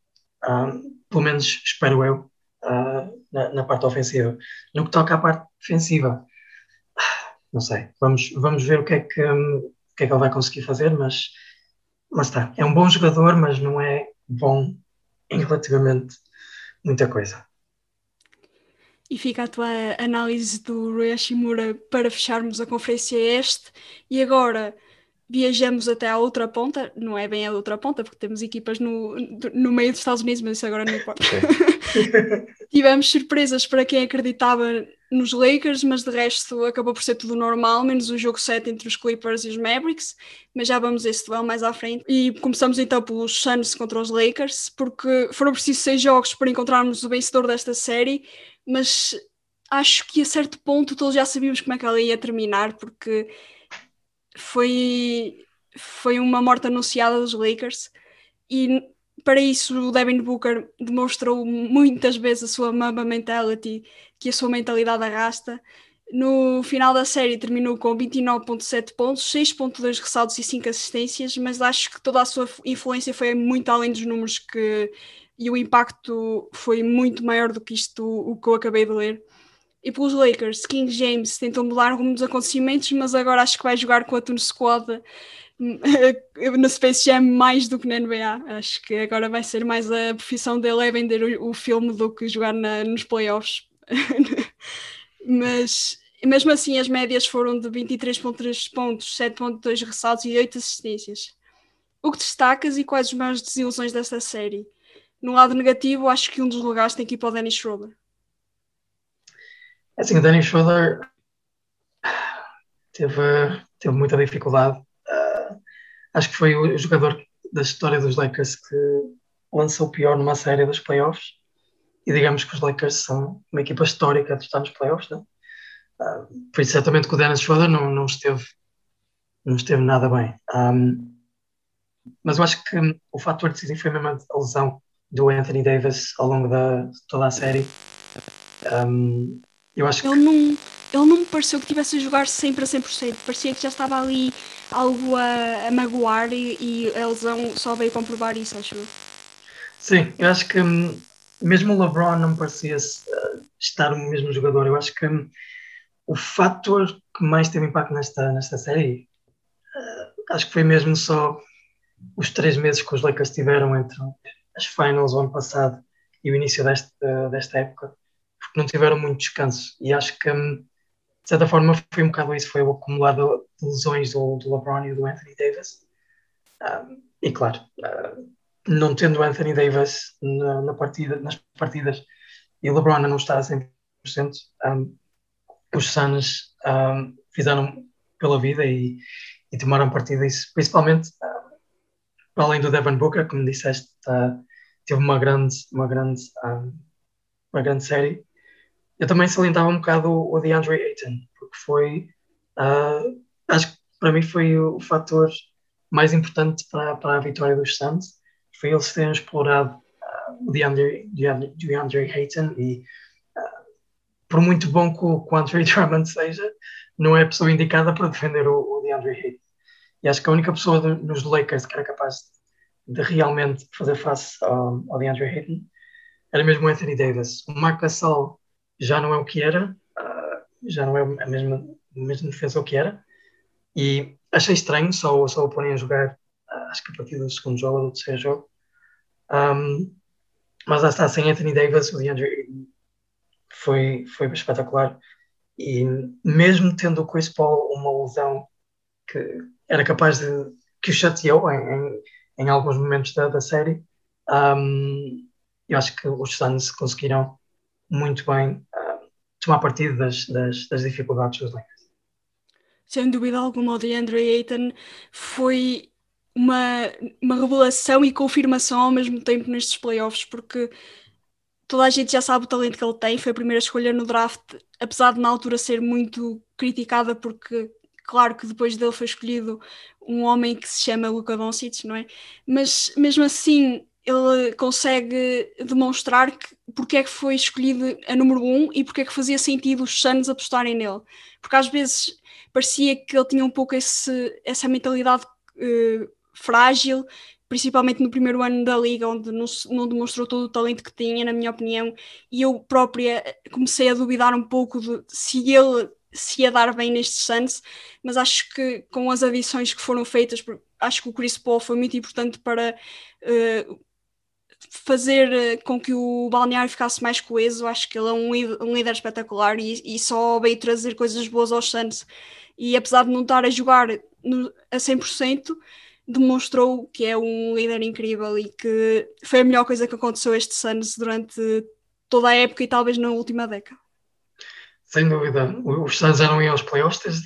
um, pelo menos espero eu, uh, na, na, parte ofensiva. No que toca à parte defensiva, não sei, vamos, vamos ver o que, é que, um, o que é que ele vai conseguir fazer, mas, mas está, é um bom jogador, mas não é bom em relativamente muita coisa. E fica a tua análise do Rui Hashimura para fecharmos a conferência este. E agora viajamos até à outra ponta, não é bem a outra ponta, porque temos equipas no, no meio dos Estados Unidos, mas isso agora não importa. Tivemos surpresas para quem acreditava nos Lakers, mas de resto acabou por ser tudo normal, menos o jogo 7 entre os Clippers e os Mavericks, mas já vamos a esse duelo mais à frente. E começamos então pelos Suns contra os Lakers, porque foram precisos seis jogos para encontrarmos o vencedor desta série, mas acho que a certo ponto todos já sabíamos como é que ela ia terminar, porque foi, foi uma morte anunciada dos Lakers e para isso o Devin Booker demonstrou muitas vezes a sua Mamba Mentality, que a sua mentalidade arrasta. No final da série terminou com 29.7 pontos, 6.2 ressaltos e 5 assistências, mas acho que toda a sua influência foi muito além dos números que e o impacto foi muito maior do que isto o que eu acabei de ler. E pelos Lakers, King James tentou mudar rumo dos acontecimentos, mas agora acho que vai jogar com a Tune Squad no Space Jam mais do que na NBA. Acho que agora vai ser mais a profissão dele é vender o, o filme do que jogar na, nos playoffs. Mas mesmo assim as médias foram de 23.3 pontos, 7.2 ressaltos e 8 assistências. O que destacas e quais as maiores desilusões desta série? No lado negativo, acho que um dos lugares tem que ir para o Danny Schroeder. É assim, o Danny Schroeder teve, teve muita dificuldade acho que foi o jogador da história dos Lakers que lançou o pior numa série dos playoffs. E digamos que os Lakers são uma equipa histórica de estar nos playoffs, né? Uh, por isso, certamente que o Dennis Schroeder não, não, esteve, não esteve nada bem. Um, mas eu acho que o fator decisivo foi mesmo a lesão do Anthony Davis ao longo da, de toda a série. Um, eu acho ele, que... não, ele não me pareceu que tivesse a jogar sempre a 100%, parecia que já estava ali algo a, a magoar e, e, a lesão só veio comprovar isso, acho eu. Sim, eu acho que hum, mesmo o LeBron não parecia uh, estar o mesmo jogador. Eu acho que um, o fator que mais teve impacto nesta, nesta série, uh, acho que foi mesmo só os três meses que os Lakers tiveram entre as finals o ano passado e o início desta, desta época, porque não tiveram muito descanso. E acho que um, de certa forma foi um bocado isso, foi o acumulado de lesões do, do LeBron e do Anthony Davis. Um, e claro, uh, não tendo Anthony Davis na, na, partida, nas partidas e LeBron não está a 100%, um, os Suns um, fizeram pela vida e, e tomaram partido disso, principalmente para além do Devin Booker, como disseste, uh, teve uma grande, uma grande, uma grande série eu também salientava um bocado o, o DeAndre Ayton, porque foi, uh, acho que para mim foi o, fator mais importante para, para a vitória dos Suns, foi eles terem explorado uh, o DeAndre, DeAndre, DeAndre Ayton e uh, por muito bom que o, Andre Drummond seja, não é a pessoa indicada para defender o, o DeAndre Ayton. E acho que a única pessoa de, nos Lakers que era capaz de, de realmente fazer face ao, ao DeAndre Ayton era mesmo o Anthony Davis. O Marc Gasol já não é o que era, uh, já não é a mesma, a mesma defesa que era. E achei estranho só, só o porem a jogar, uh, acho que a partir do segundo jogo ou do terceiro jogo. Um, mas lá está, sem Anthony Davis, o DeAndre foi, foi espetacular. E mesmo tendo o Chris Paul uma lesão que era capaz de. que o chateou em, em, em alguns momentos da, da série, um, eu acho que os Suns conseguiram muito bem uh, tomar partido das, das, das, dificuldades dos Lakers. Sem dúvida alguma, o DeAndre Ayton foi uma, uma revelação e confirmação ao mesmo tempo nestes playoffs, porque toda a gente já sabe o talento que ele tem, foi a primeira escolha no draft, apesar de na altura ser muito criticada, porque claro que depois dele foi escolhido um homem que se chama Luka Doncic, não é? Mas mesmo assim ele consegue demonstrar que, porque é que foi escolhido a número um e porque é que fazia sentido os Suns apostarem nele. Porque às vezes parecia que ele tinha um pouco esse, essa mentalidade uh, frágil, principalmente no primeiro ano da liga, onde não, não, demonstrou todo o talento que tinha, na minha opinião, e eu própria comecei a duvidar um pouco de se ele se ia dar bem nestes Suns, mas acho que com as adições que foram feitas, acho que o Chris Paul foi muito importante para uh, fazer eh, com que o balneário ficasse mais coeso. Acho que ele é um, um líder espetacular e, e, só veio trazer coisas boas aos Suns. E apesar de não estar a jogar no, a 100%, demonstrou que é um líder incrível e que foi a melhor coisa que aconteceu a este Suns durante toda a época e talvez na última década. sem dúvida. Os Suns não iam aos playoffs desde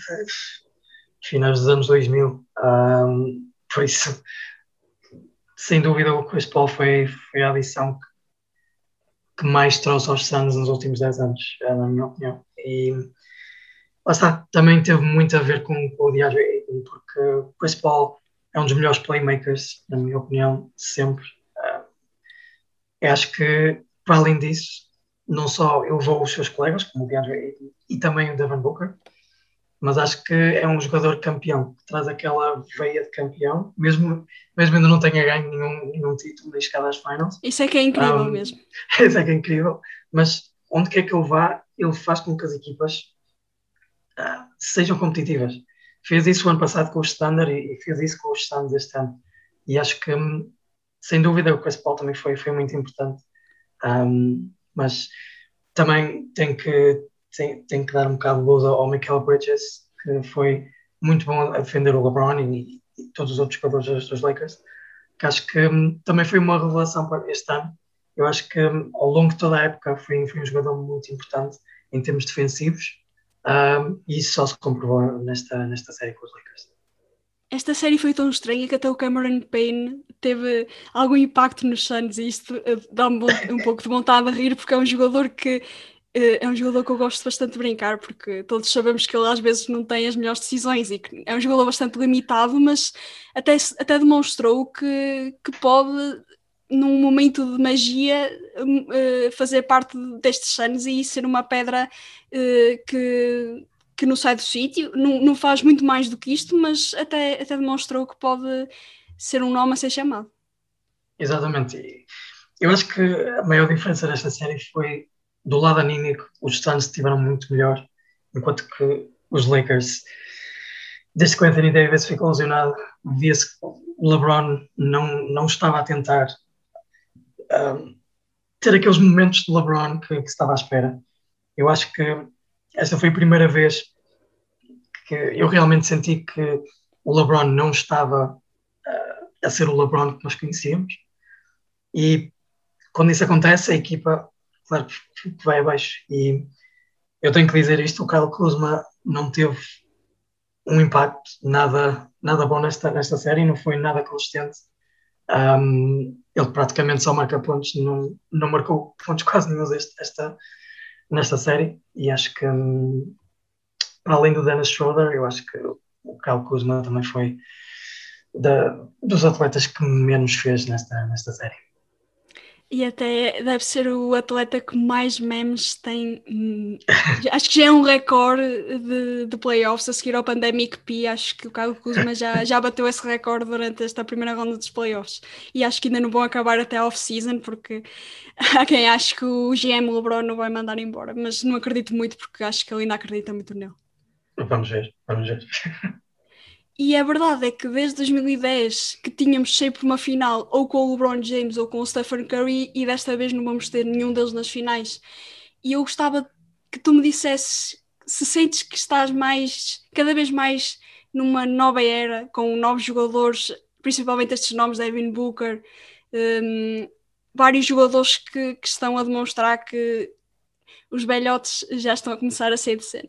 finais dos anos 2000. Um, por isso, sem dúvida, o Chris Paul foi, foi a adição que, que mais trouxe aos Suns nos últimos 10 anos, é, na minha opinião. E lá está, também teve muito a ver com, com o DeAndre Ayton, porque o Chris Paul é um dos melhores playmakers, na minha opinião, sempre. Eu acho que, para além disso, não só elevou os seus colegas, como o DeAndre Ayton e também o Devin Booker, mas acho que é um jogador campeão, que traz aquela veia de campeão, mesmo, mesmo ainda não tenha ganho nenhum, nenhum título nem chegado às finals. Isso é que é incrível um, mesmo. Isso é que é incrível, mas onde quer que ele vá, ele faz com que as equipas uh, sejam competitivas. Fez isso o ano passado com o Standard e, e fez isso com os Suns este ano. E acho que, hum, sem dúvida, o Chris Paul também foi, foi muito importante. Um, mas também tem que, tem, tem que dar um bocado de luz ao Michael Bridges, que foi muito bom a defender o LeBron e, e todos os outros jogadores dos Lakers, que acho que um, também foi uma revelação para este ano. Eu acho que um, ao longo de toda a época foi, foi um jogador muito importante em termos defensivos um, e isso só se comprovou nesta, nesta série com os Lakers. Esta série foi tão estranha que até o Cameron Payne teve algum impacto nos Suns e isto eh, dá-me um pouco de vontade a rir porque é um jogador que é um jogador que eu gosto bastante de brincar porque todos sabemos que ele às vezes não tem as melhores decisões e que é um jogador bastante limitado, mas até, até demonstrou que, que pode num momento de magia uh, fazer parte destes anos e ser uma pedra uh, que, que não sai do sítio, não, não faz muito mais do que isto, mas até, até demonstrou que pode ser um nome a ser chamado. Exatamente. Eu acho que a maior diferença desta série foi do lado anímico, os Suns estiveram muito melhor, enquanto que os Lakers, desde que o Anthony Davis ficou lesionado, via-se que o LeBron não, não estava a tentar um, ter aqueles momentos de LeBron que, que, estava à espera. Eu acho que esta foi a primeira vez que eu realmente senti que o LeBron não estava uh, a ser o LeBron que nós conhecíamos. E quando isso acontece, a equipa, claro, vai abaixo. E eu tenho que dizer isto: o Kyle Kuzma não teve um impacto nada, nada bom nesta, nesta série, não foi nada consistente. Um, ele praticamente só marca pontos, não, não marcou pontos quase nenhum esta, nesta série. E acho que, um, além do Dennis Schroeder, eu acho que o Kyle Kuzma também foi da, dos atletas que menos fez nesta, nesta série. E até deve ser o atleta que mais memes tem. Hum, acho que já é um recorde de, de playoffs a seguir ao Pandemic P. Acho que o Carlos Kuzma já, já bateu esse recorde durante esta primeira ronda dos playoffs. E acho que ainda não vão acabar até a off-season, porque há quem acho que o GM LeBron não vai mandar embora. Mas não acredito muito, porque acho que ele ainda acredita muito nele. Vamos ver, vamos ver. E a verdade é que desde 2010 que tínhamos sempre uma final ou com o LeBron James ou com o Stephen Curry e desta vez não vamos ter nenhum deles nas finais. E eu gostava que tu me dissesses se sentes que estás mais, cada vez mais numa nova era, com novos jogadores, principalmente estes nomes, Devin Booker, um, vários jogadores que, que estão a demonstrar que os velhotes já estão a começar a sair de cena.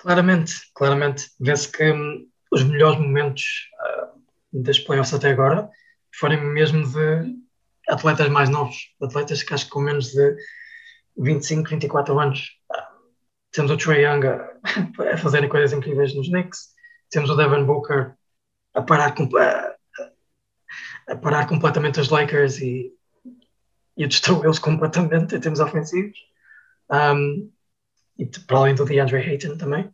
Claramente, claramente. Vê-se que hum, os melhores momentos uh, das playoffs até agora foram mesmo de atletas mais novos, atletas que acho que com menos de 25, 24 anos. Uh, temos o Trey Young a, a fazerem coisas incríveis nos Knicks, temos o Devin Booker a parar, a, a parar completamente os Lakers e, e a destruí-los completamente em termos ofensivos. Um, e para além do DeAndre Ayton também.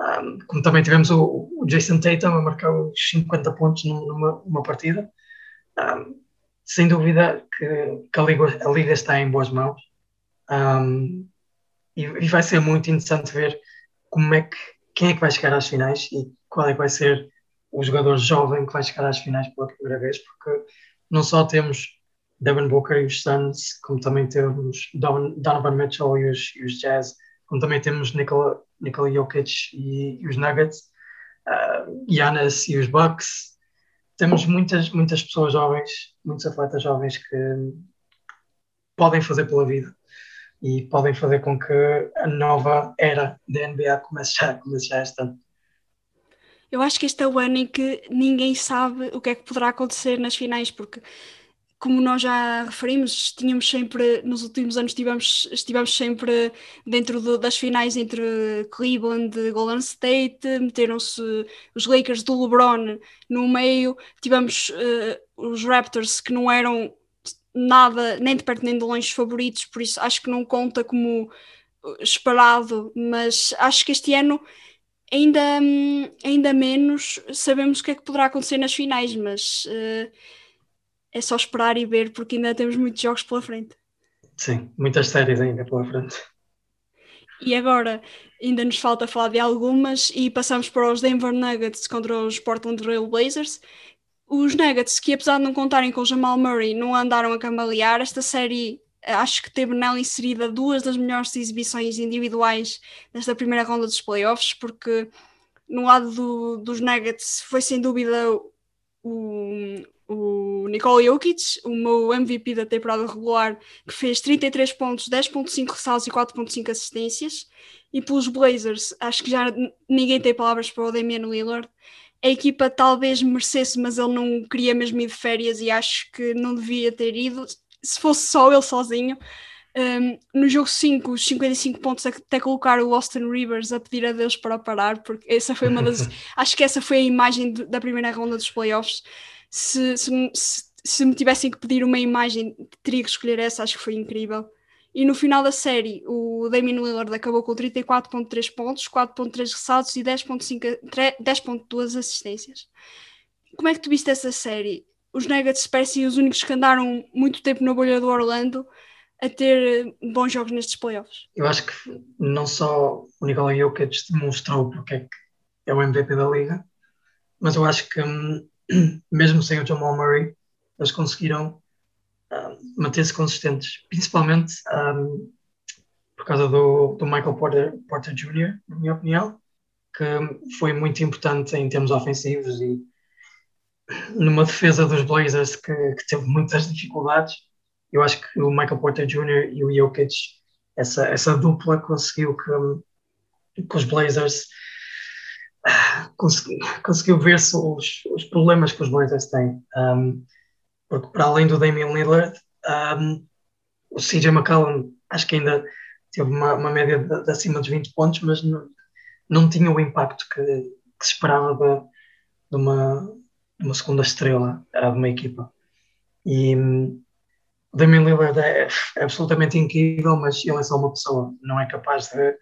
Um, como também tivemos o, o, Jason Tatum a marcar os 50 pontos numa, numa partida. Um, sem dúvida que, que a, Liga, a, Liga, está em boas mãos um, e, e, vai ser muito interessante ver como é que, quem é que vai chegar às finais e qual é que vai ser o jogador jovem que vai chegar às finais pela primeira vez, porque não só temos Devin Booker e os Suns, como também temos Donovan Mitchell e os, e os Jazz como também temos Nikola, Nikola Jokic e, e os Nuggets, uh, Giannis e os Bucks. Temos muitas, muitas pessoas jovens, muitos atletas jovens que podem fazer pela vida. e podem fazer com que a nova era da NBA comece já, comece já este ano. Eu acho que este é o ano em que ninguém sabe o que é que poderá acontecer nas finais, porque como nós já referimos, tínhamos sempre, nos últimos anos estivemos, estivemos sempre dentro do, das finais entre Cleveland e Golden State, meteram-se os Lakers do LeBron no meio, tivemos uh, os Raptors que não eram nada, nem de perto nem de longe favoritos, por isso acho que não conta como esperado, mas acho que este ano ainda, ainda menos sabemos o que é que poderá acontecer nas finais, mas... Uh, é só esperar e ver, porque ainda temos muitos jogos pela frente. Sim, muitas séries ainda pela frente. E agora ainda nos falta falar de algumas e passamos para os Denver Nuggets contra os Portland Trail Blazers. Os Nuggets, que apesar de não contarem com o Jamal Murray, não andaram a cambalear. Esta série acho que teve nela inserida duas das melhores exibições individuais desta primeira ronda dos playoffs, porque no lado do, dos Nuggets foi sem dúvida o, o Nikola Jokic, o meu MVP da temporada regular, que fez 33 pontos, 10.5 ressaltos e 4.5 assistências. E pelos Blazers, acho que já ninguém tem palavras para o Damian Lillard. A equipa talvez merecesse, mas ele não queria mesmo ir de férias e acho que não devia ter ido. Se fosse só ele sozinho, um, no jogo 5, os 55 pontos até colocar o Austin Rivers a pedir a Deus para parar, porque essa foi uma das. acho que essa foi a imagem de, da primeira ronda dos playoffs se, se, se, me tivessem que pedir uma imagem, teria que escolher essa, acho que foi incrível. E no final da série, o Damian Lillard acabou com 34.3 pontos, 4.3 ressaltos e 10.2 assistências. Como é que tu viste essa série? Os Nuggets parecem os únicos que andaram muito tempo na bolha do Orlando a ter bons jogos nestes playoffs. Eu acho que não só o Nikola Jokic demonstrou porque é que é o MVP da liga, mas eu acho que hum, mesmo sem o Jamal Murray, eles conseguiram uh, manter-se consistentes, principalmente um, por causa do, do Michael Porter, Porter Jr., na minha opinião, que foi muito importante em termos ofensivos e numa defesa dos Blazers que, que teve muitas dificuldades. Eu acho que o Michael Porter Jr. e o Jokic, essa, essa dupla conseguiu que, que os Blazers consegui, conseguiu ver-se os, os, problemas que os Blazers têm. Um, porque para além do Damian Lillard, um, o CJ McCollum acho que ainda teve uma, uma média de, de, acima dos 20 pontos, mas não, não tinha o impacto que, que se esperava de, de, uma, de uma segunda estrela de uma equipa. E um, o Damian Lillard é, é absolutamente incrível, mas ele é só uma pessoa, não é capaz de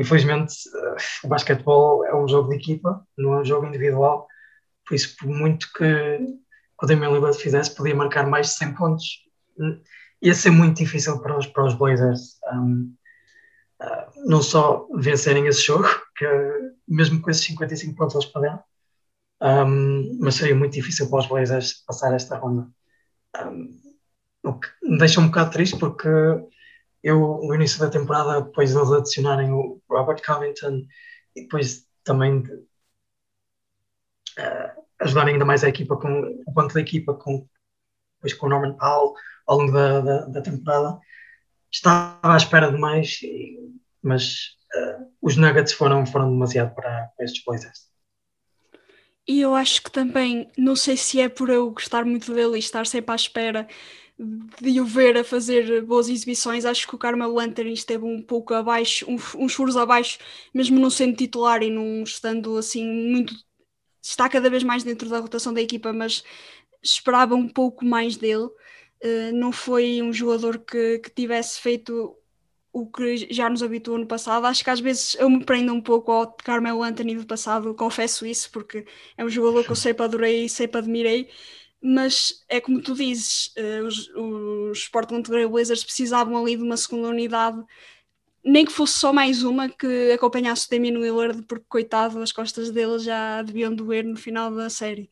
infelizmente, uh, o basquetebol é um jogo de equipa, não é um jogo individual. Por isso, por muito que, o Damian Lillard fizesse, podia marcar mais de 100 pontos. Ia ser muito difícil para os, para os Blazers um, uh, não só vencerem esse jogo, que mesmo com esses 55 pontos eles perderam, um, mas seria muito difícil para os Blazers passar esta ronda. Um, o que me deixa um bocado triste porque eu, no início da temporada, depois eles adicionarem o Robert Covington e depois também de, uh, ajudarem ainda mais a equipa, com, o banco da equipa, com, depois com o Norman Powell ao longo da, da, da temporada, estava à espera de mais, mas uh, os Nuggets foram, foram demasiado para, para estes Blazers. E eu acho que também, não sei se é por eu gostar muito dele e estar sempre à espera de o ver a fazer boas exibições, acho que o Carmelo Anthony esteve um pouco abaixo, uns furos abaixo, mesmo não sendo titular e não estando assim muito. Está cada vez mais dentro da rotação da equipa, mas esperava um pouco mais dele. Uh, não foi um jogador que, que tivesse feito o que já nos habituou no passado. Acho que às vezes eu me prendo um pouco ao Carmelo Anthony do passado, confesso isso, porque é um jogador que eu sempre adorei e sempre admirei mas é como tu dizes, uh, os, os Portland Trail Blazers precisavam ali de uma segunda unidade, nem que fosse só mais uma que acompanhasse o Damian Lillard, porque coitado, as costas dele já deviam doer no final da série.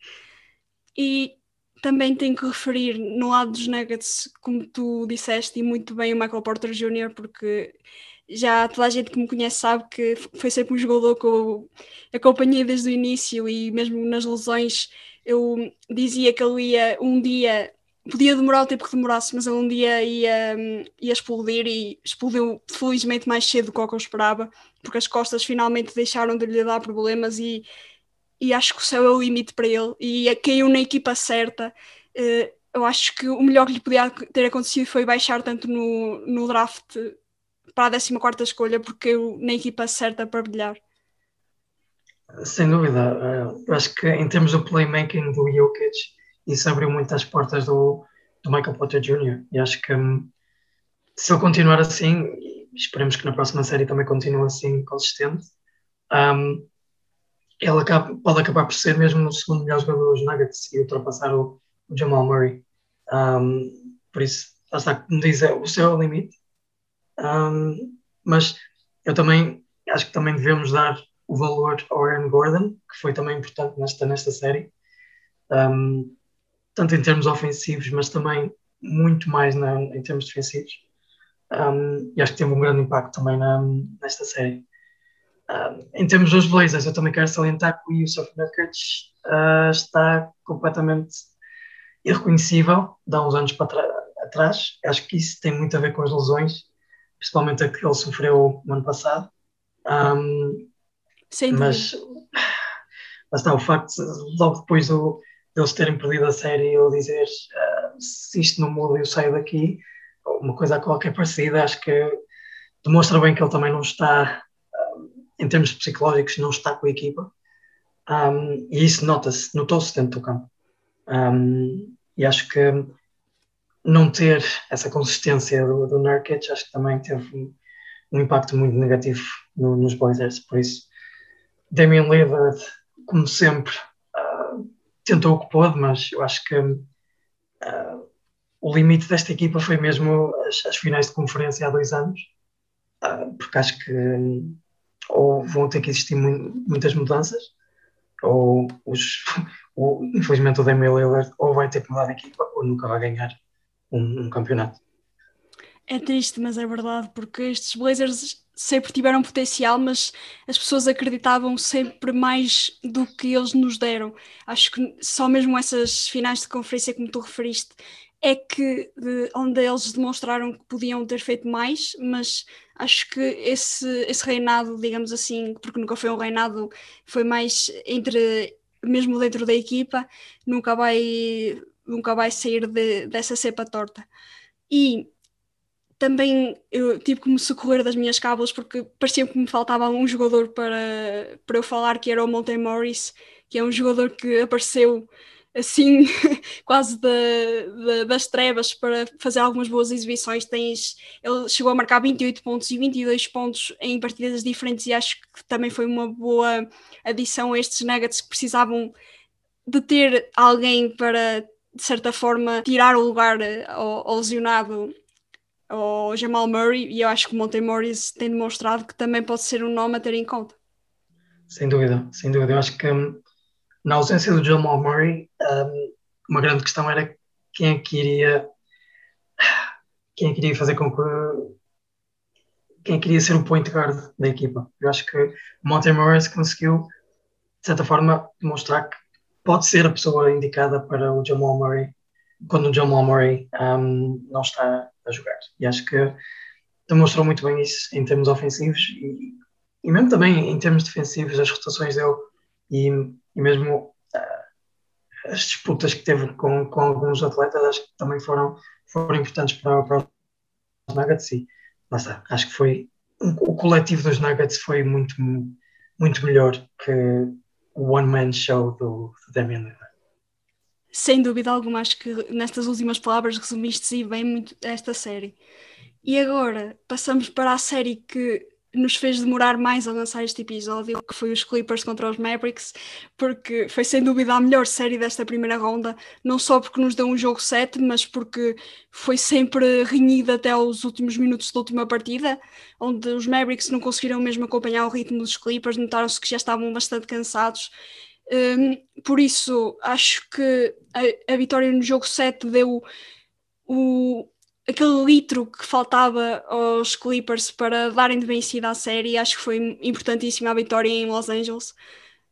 E também tenho que referir no lado dos Nuggets, como tu disseste, e muito bem o Michael Porter Jr., porque já toda a gente que me conhece sabe que foi sempre um jogador que eu acompanhei desde o início e mesmo nas lesões eu dizia que ele ia um dia podia demorar o tempo que demorasse, mas ele um dia ia, ia explodir e explodiu felizmente mais cedo do que eu esperava, porque as costas finalmente deixaram de lhe dar problemas e, e acho que o céu é o limite para ele e caiu na equipa certa. Uh, eu acho que o melhor que lhe podia ter acontecido foi baixar tanto no, no draft para a 14 escolha, porque eu na equipa certa para brilhar. Sem dúvida, eh, eu acho que em termos do playmaking do Jokic, isso abriu muitas portas do, do Michael Potter Jr. E acho que hum, se ele continuar assim, esperemos que na próxima série também continue assim consistente, um, ele acaba, pode acabar por ser mesmo o segundo melhor jogador dos Nuggets e ultrapassar o, o Jamal Murray. Um, por isso, está, como diz, é, o céu é limite. Um, mas eu também acho que também devemos dar o valor ao Aaron Gordon, que foi também importante nesta, nesta série, um, tanto em termos ofensivos, mas também muito mais na, em termos defensivos. Um, e acho que teve um grande impacto também na, nesta série. Um, em termos dos Blazers, eu também quero salientar que o Yusuf Nurkic uh, está completamente irreconhecível de há uns anos para atrás. Acho que isso tem muito a ver com as lesões, principalmente a que ele sofreu no ano passado. Um, Sim, mas lá está, o facto logo depois do, deles terem perdido a série eu dizer uh, se isto não muda eu saio daqui, uma coisa qualquer parecida, acho que demonstra bem que ele também não está, uh, em termos psicológicos, não está com a equipa. Um, e isso nota-se, notou-se dentro do campo. E acho que não ter essa consistência do, do Nurkic acho que também teve um, um impacto muito negativo no, nos Blazers. Por isso, Damian Lillard, como sempre, uh, tentou o que pôde, mas eu acho que uh, o limite desta equipa foi mesmo as, as finais de conferência há dois anos, uh, porque acho que ou vão ter que existir mu muitas mudanças, ou os, infelizmente o Damian Lillard ou vai ter que mudar de equipa ou nunca vai ganhar um, um campeonato. É triste, mas é verdade, porque estes Blazers sempre tiveram potencial, mas as pessoas acreditavam sempre mais do que eles nos deram. Acho que só mesmo essas finais de conferência, como tu referiste, é que de, onde eles demonstraram que podiam ter feito mais, mas acho que esse, esse reinado, digamos assim, porque nunca foi um reinado, foi mais entre mesmo dentro da equipa, nunca vai, nunca vai sair de, dessa cepa torta. E também eu tive que me socorrer das minhas cábulas porque parecia que me faltava um jogador para, para eu falar que era o Monte Morris, que é um jogador que apareceu assim, quase das trevas para fazer algumas boas exibições. Tens, ele chegou a marcar 28 pontos e 22 pontos em partidas diferentes e acho que também foi uma boa adição a estes Nuggets que precisavam de ter alguém para, de certa forma, tirar o lugar ao, ao lesionado ao Jamal Murray e eu acho que o Monte Morris tem demonstrado que também pode ser um nome a ter em conta. Sem dúvida, sem dúvida. Eu acho que hum, na ausência do Jamal Murray, um, uma grande questão era quem é que iria quem é que iria fazer com que quem é queria ser o point guard da equipa. Eu acho que Monte Morris conseguiu, de certa forma, demonstrar que pode ser a pessoa indicada para o Jamal Murray quando o Jamal Murray um, não está a jogar. E acho que demonstrou muito bem isso em termos ofensivos e, e mesmo também em termos defensivos, as rotações dele e e mesmo uh, as disputas que teve com, com alguns atletas acho que também foram, foram importantes para, para os Nuggets e está, acho que foi o coletivo dos Nuggets foi muito, muito melhor que o one man show do, do Damian Lillard. Sem dúvida alguma, acho que nestas últimas palavras resumiste bem muito esta série. E agora passamos para a série que nos fez demorar mais a lançar este episódio, que foi os Clippers contra os Mavericks, porque foi sem dúvida a melhor série desta primeira ronda, não só porque nos deu um jogo 7, mas porque foi sempre renhida até aos últimos minutos da última partida, onde os Mavericks não conseguiram mesmo acompanhar o ritmo dos Clippers, notaram-se que já estavam bastante cansados. Um, por isso, acho que a, a vitória no jogo 7 deu o, aquele litro que faltava aos Clippers para darem de vencida à série, acho que foi importantíssima a vitória em Los Angeles.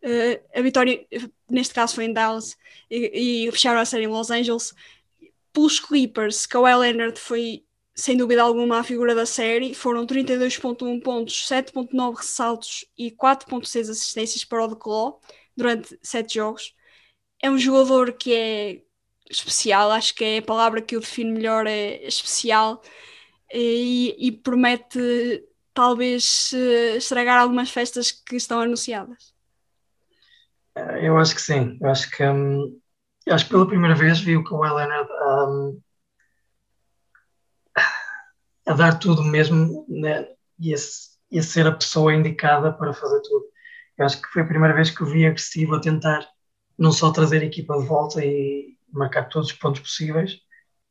Uh, a vitória, neste caso, foi em Dallas e, e fecharam a série em Los Angeles. pelos Clippers, Kawhi Leonard foi sem dúvida alguma a figura da série. Foram 32.1 pontos, 7.9 ressaltos e 4.6 assistências para o Decló durante 7 jogos. É um jogador que é especial, acho que é a palavra que o define melhor, é especial e, e promete talvez estragar algumas festas que estão anunciadas. Eu acho que sim, eu acho que hum, eu acho que pela primeira vez vi o Kawhi Leonard um, a dar tudo mesmo né, e, a, e a ser a pessoa indicada para fazer tudo. Eu acho que foi a primeira vez que o vi agressivo a tentar não só trazer a equipa de volta e marcar todos os pontos possíveis,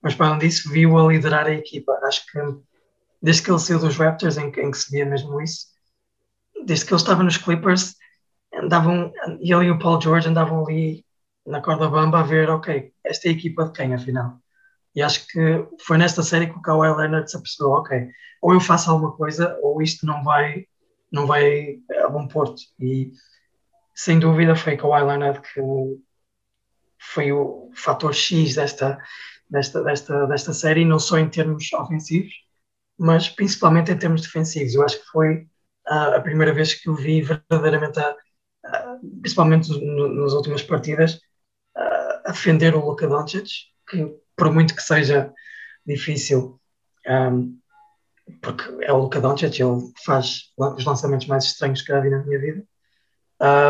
mas para além disso viu a liderar a equipa. Acho que desde que ele saiu dos Raptors, em, em que se via mesmo isso, desde que ele estava nos Clippers, andavam, ele e o Paul George andavam ali na corda bamba a ver, ok, esta é a equipa de quem, afinal? E acho que foi nesta série que o Kawhi Leonard se apercebeu, ok, ou eu faço alguma coisa, ou isto não vai, não vai a bom porto. E sem dúvida foi Kawhi Leonard que foi o fator X desta, desta, desta, desta série, não só em termos ofensivos, mas principalmente em termos defensivos. Eu acho que foi a, a primeira vez que o vi verdadeiramente, a, a, principalmente no, nas últimas partidas, a defender o Luka Doncic, que por muito que seja difícil, um, porque é o Luka Doncic, ele faz os lançamentos mais estranhos que já vi na minha vida,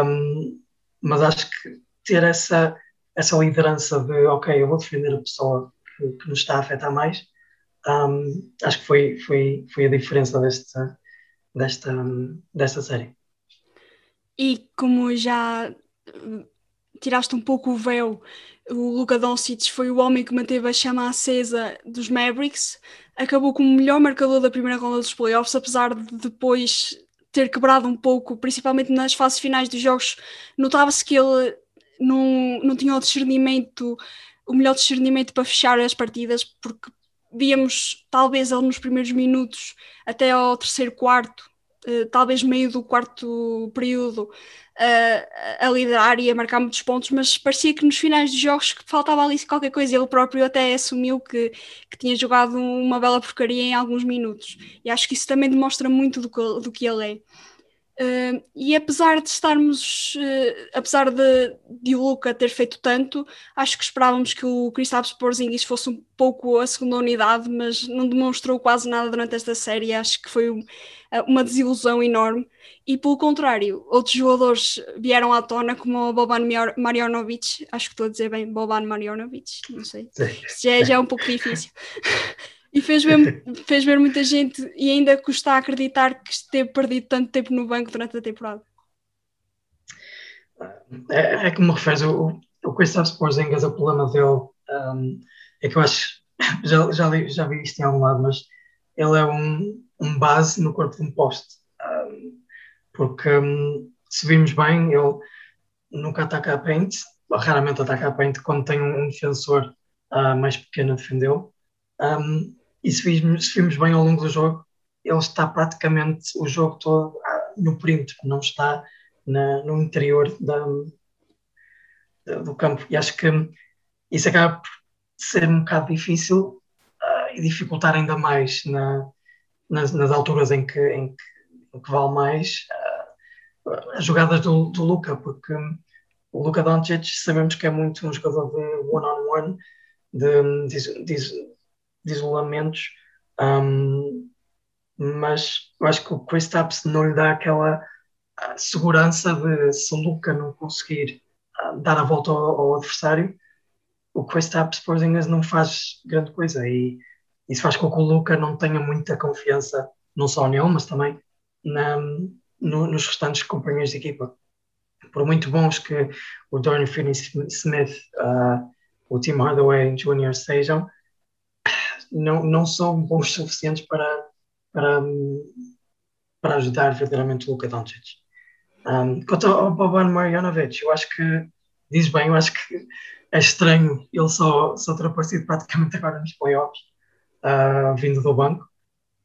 um, mas acho que ter essa, essa liderança de, ok, eu vou defender a pessoa que, que nos está a afetar mais, um, acho que foi, foi, foi a diferença desta, desta, desta série. E como já tiraste um pouco o véu. O Luka Doncic foi o homem que manteve a chama acesa dos Mavericks, acabou como o melhor marcador da primeira ronda dos playoffs, apesar de depois ter quebrado um pouco, principalmente nas fases finais dos jogos, notava-se que ele não, não tinha o discernimento, o melhor discernimento para fechar as partidas, porque víamos talvez ele nos primeiros minutos até ao terceiro quarto, eh, talvez meio do quarto período, a, a liderar e a marcar muitos pontos, mas parecia que nos finais dos jogos faltava ali qualquer coisa. Ele próprio até assumiu que, que tinha jogado uma bela porcaria em alguns minutos. E acho que isso também demonstra muito do que, do que ele é. Uh, e apesar de estarmos, uh, apesar de, de o Luca ter feito tanto, acho que esperávamos que o Kristaps Porzingis fosse um pouco a segunda unidade, mas não demonstrou quase nada durante esta série. Acho que foi um, uh, uma desilusão enorme. E pelo contrário, outros jogadores vieram à tona, como o Boban Marjanovic. Acho que estou a dizer bem, Boban Marjanovic, não sei. Já, já é um pouco difícil. E fez ver, fez ver muita gente e ainda custa a acreditar que esteve perdido tanto tempo no banco durante a temporada. É, é que me refere, o, o Kristaps Porzingis, o problema dele um, é que eu acho, já, já, li, já vi isto em algum lado, mas ele é um, um base no corpo de um poste. Um, porque um, se vimos bem, ele nunca ataca a paint, raramente ataca a paint quando tem um, defensor uh, mais pequeno a defendê-lo. Um, e se vimos, se vimos bem ao longo do jogo, ele está praticamente o jogo todo ah, no perímetro, não está na, no interior da, do campo. E acho que isso acaba por ser um bocado difícil uh, e dificultar ainda mais na, nas, nas, alturas em que, em que, em que vale mais uh, as jogadas do, do Luca, porque o Luca Doncic sabemos que é muito um jogador de one-on-one, -on -one, de, de, de de isolamentos, um, mas eu acho que o Chris Tapps não lhe dá aquela uh, segurança de se o Luca não conseguir uh, dar a volta ao, ao adversário, o Chris Tapps Porzingis não faz grande coisa e isso faz com que o Luca não tenha muita confiança, não só nele, mas também na, no, nos restantes companheiros de equipa. Por muito bons que o Dorian Finney-Smith, uh, o Tim Hardaway Jr. sejam, não, não são bons suficientes para, para, para ajudar verdadeiramente o Luka Doncic. Um, quanto ao Boban Marjanovic, eu acho que diz bem, eu acho que é estranho ele só, só ter aparecido praticamente agora nos playoffs, uh, vindo do banco.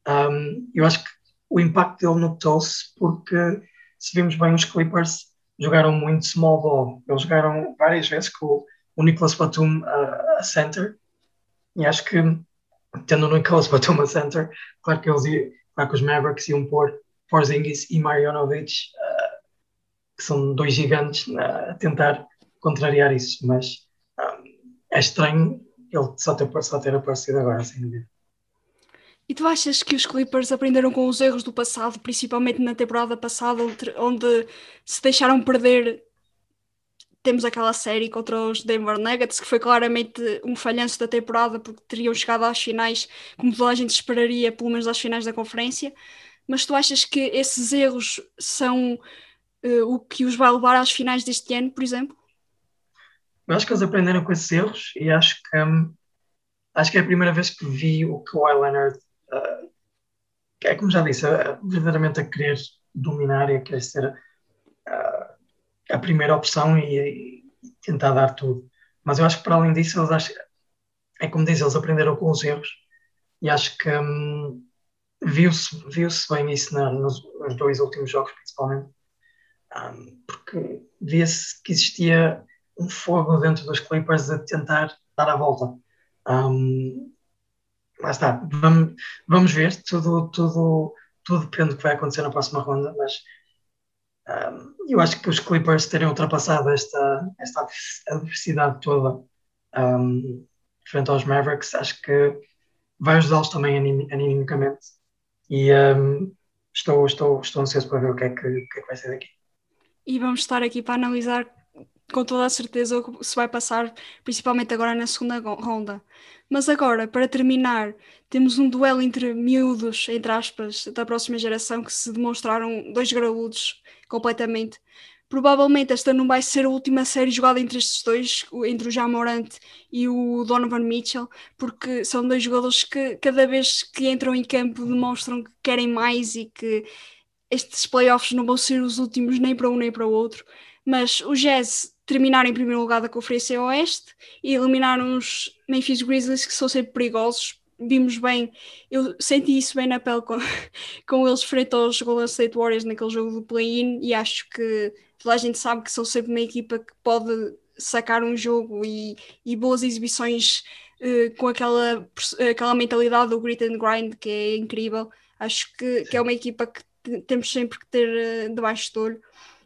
Um, eu acho que o impacto dele notou-se porque se vimos bem os Clippers jogaram muito small ball. Eles jogaram várias vezes com o, Nicholas Batum uh, a center e acho que, tendo no Nicholas Batum Center, claro que, eles, claro que os Mavericks iam pôr Porzingis e Marjanovic, uh, que são dois gigantes, uh, a tentar contrariar isso, mas um, é estranho ele só ter, só ter aparecido agora, sem dúvida. E tu achas que os Clippers aprenderam com os erros do passado, principalmente na temporada passada, onde se deixaram perder? Temos aquela série contra os Denver Nuggets, que foi claramente um falhanço da temporada, porque teriam chegado às finais, como toda a gente esperaria, pelo menos às finais da conferência. Mas tu achas que esses erros são uh, o que os vai levar às finais deste ano, por exemplo? Eu acho que eles aprenderam com esses erros e acho que um, acho que é a primeira vez que vi o Kawhi Leonard uh, é como já disse, uh, verdadeiramente a querer dominar e a querer ser a primeira opção e, e, tentar dar tudo. Mas eu acho que para além disso, eles acham, é como diz, eles aprenderam com os erros e acho que um, viu-se viu bem isso na, nos, nos, dois últimos jogos, principalmente, um, porque via-se que existia um fogo dentro dos Clippers a tentar dar a volta. Um, lá está, vamos, vamos ver, tudo, tudo, tudo depende do que vai acontecer na próxima ronda, mas eu acho que os Clippers terem ultrapassado esta, esta adversidade toda um, frente aos Mavericks, acho que vai ajudá-los também animicamente e um, estou, estou, estou ansioso para ver o que é que, o que, é que vai ser daqui. E vamos estar aqui para analisar com toda a certeza o que se vai passar, principalmente agora na segunda ronda. Mas agora, para terminar, temos um duelo entre miúdos, entre aspas, da próxima geração que se demonstraram dois graúdos completamente. Provavelmente esta não vai ser a última série jogada entre estes dois, entre o Jamorant e o Donovan Mitchell, porque são dois jogadores que cada vez que entram em campo demonstram que querem mais e que estes playoffs não vão ser os últimos nem para um nem para o outro. Mas o Jazz terminaram em primeiro lugar da Conferência Oeste e eliminaram os Memphis Grizzlies, que são sempre perigosos. Vimos bem, eu senti isso bem na pele com, com eles frente aos Golden State Warriors naquele jogo do play-in e acho que toda a gente sabe que são sempre uma equipa que pode sacar um jogo e, e boas exibições uh, com aquela, aquela mentalidade do grit and grind que é incrível. Acho que, que é uma equipa que temos sempre que ter uh, debaixo do olho.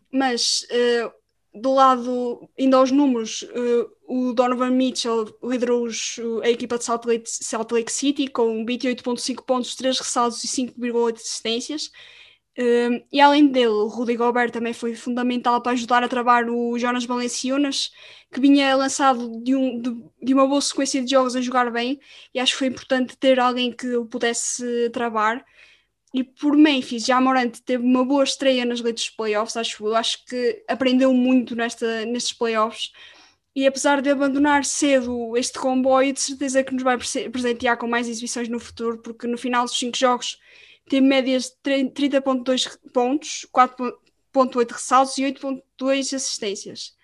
Mas uh, do lado, indo aos números, uh, o Donovan Mitchell liderou os, a equipa de Salt Lake, Salt Lake City com 28,5 pontos, 3 ressaltos e 5,8 assistências. Uh, e além dele, o Rudy Gobert também foi fundamental para ajudar a travar o Jonas Valenciunas, que vinha lançado de, um, de, de, uma boa sequência de jogos a jogar bem, e acho que foi importante ter alguém que o pudesse travar. E por Memphis, já Morante teve uma boa estreia nas leitos playoffs, acho eu. Acho que aprendeu muito nesta, nestes playoffs. E apesar de abandonar cedo este comboio, de certeza que nos vai presentear com mais exibições no futuro, porque no final dos 5 jogos teve médias de 30,2 pontos, 4,8 ressaltos e 8,2 assistências.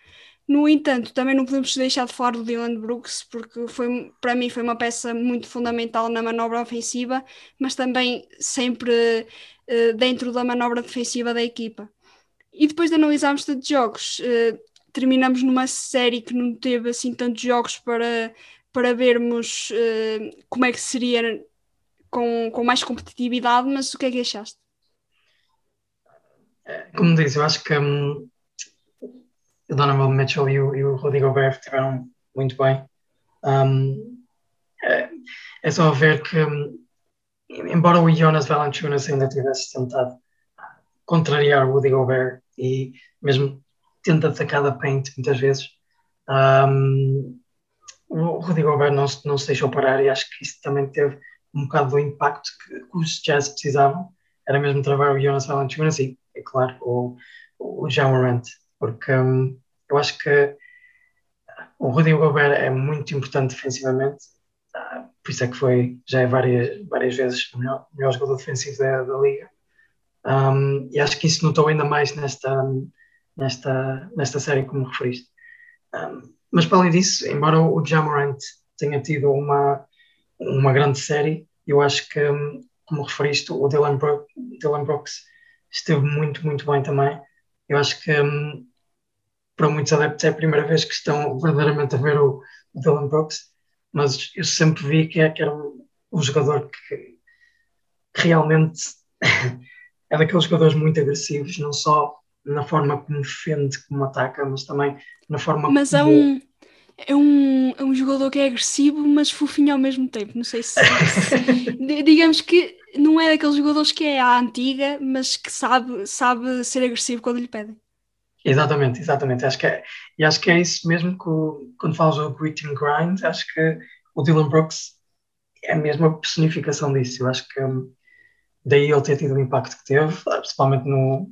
No entanto, também não podemos deixar de falar do Dylan Brooks, porque foi, para mim foi uma peça muito fundamental na manobra ofensiva, mas também sempre uh, dentro da manobra defensiva da equipa. E depois de analisarmos tantos jogos, uh, terminamos numa série que não teve assim tantos jogos para, para vermos uh, como é que seria com, com mais competitividade, mas o que é que achaste? Como disse, eu acho que hum, o Donovan Mitchell e o, e o Rudy Gobert estiveram muito bem. Um, é, é, só ver que, embora o Jonas Valanciunas ainda tivesse tentado contrariar o Rudy Gobert e mesmo tenta atacar da paint muitas vezes, um, o Rudy Gobert não, não se deixou parar e acho que isso também teve um bocado do impacto que, que os Jazz precisavam, era mesmo travar o Jonas Valanciunas e, é claro, o, o John Morant, porque um, eu acho que o Rudy Gobert é muito importante defensivamente, uh, por isso é que foi já é várias, várias vezes o melhor, melhor jogador defensivo da, da liga. Um, e acho que isso notou ainda mais nesta, nesta, nesta série, como referiste. Um, mas para além disso, embora o Jamorant tenha tido uma, uma grande série, eu acho que, como referiste, o Dylan, Bro Dylan Brooks esteve muito, muito bem também. Eu acho que um, para muitos adeptos é a primeira vez que estão verdadeiramente a ver o, o Dylan Brooks. mas eu sempre vi que, é, que era um, um jogador que, realmente é daqueles jogadores muito agressivos, não só na forma como defende, como ataca, mas também na forma mas como. Mas é um, é, um, é um jogador que é agressivo, mas fofinho ao mesmo tempo. Não sei se. se digamos que não é daqueles jogadores que é à antiga, mas que sabe, sabe ser agressivo quando lhe pedem. Exatamente, exatamente. Acho que é, e acho que é isso mesmo que o, quando falas do grit and grind, acho que o Dylan Brooks é mesmo a personificação disso. Eu acho que um, daí ele ter tido o impacto que teve, principalmente no,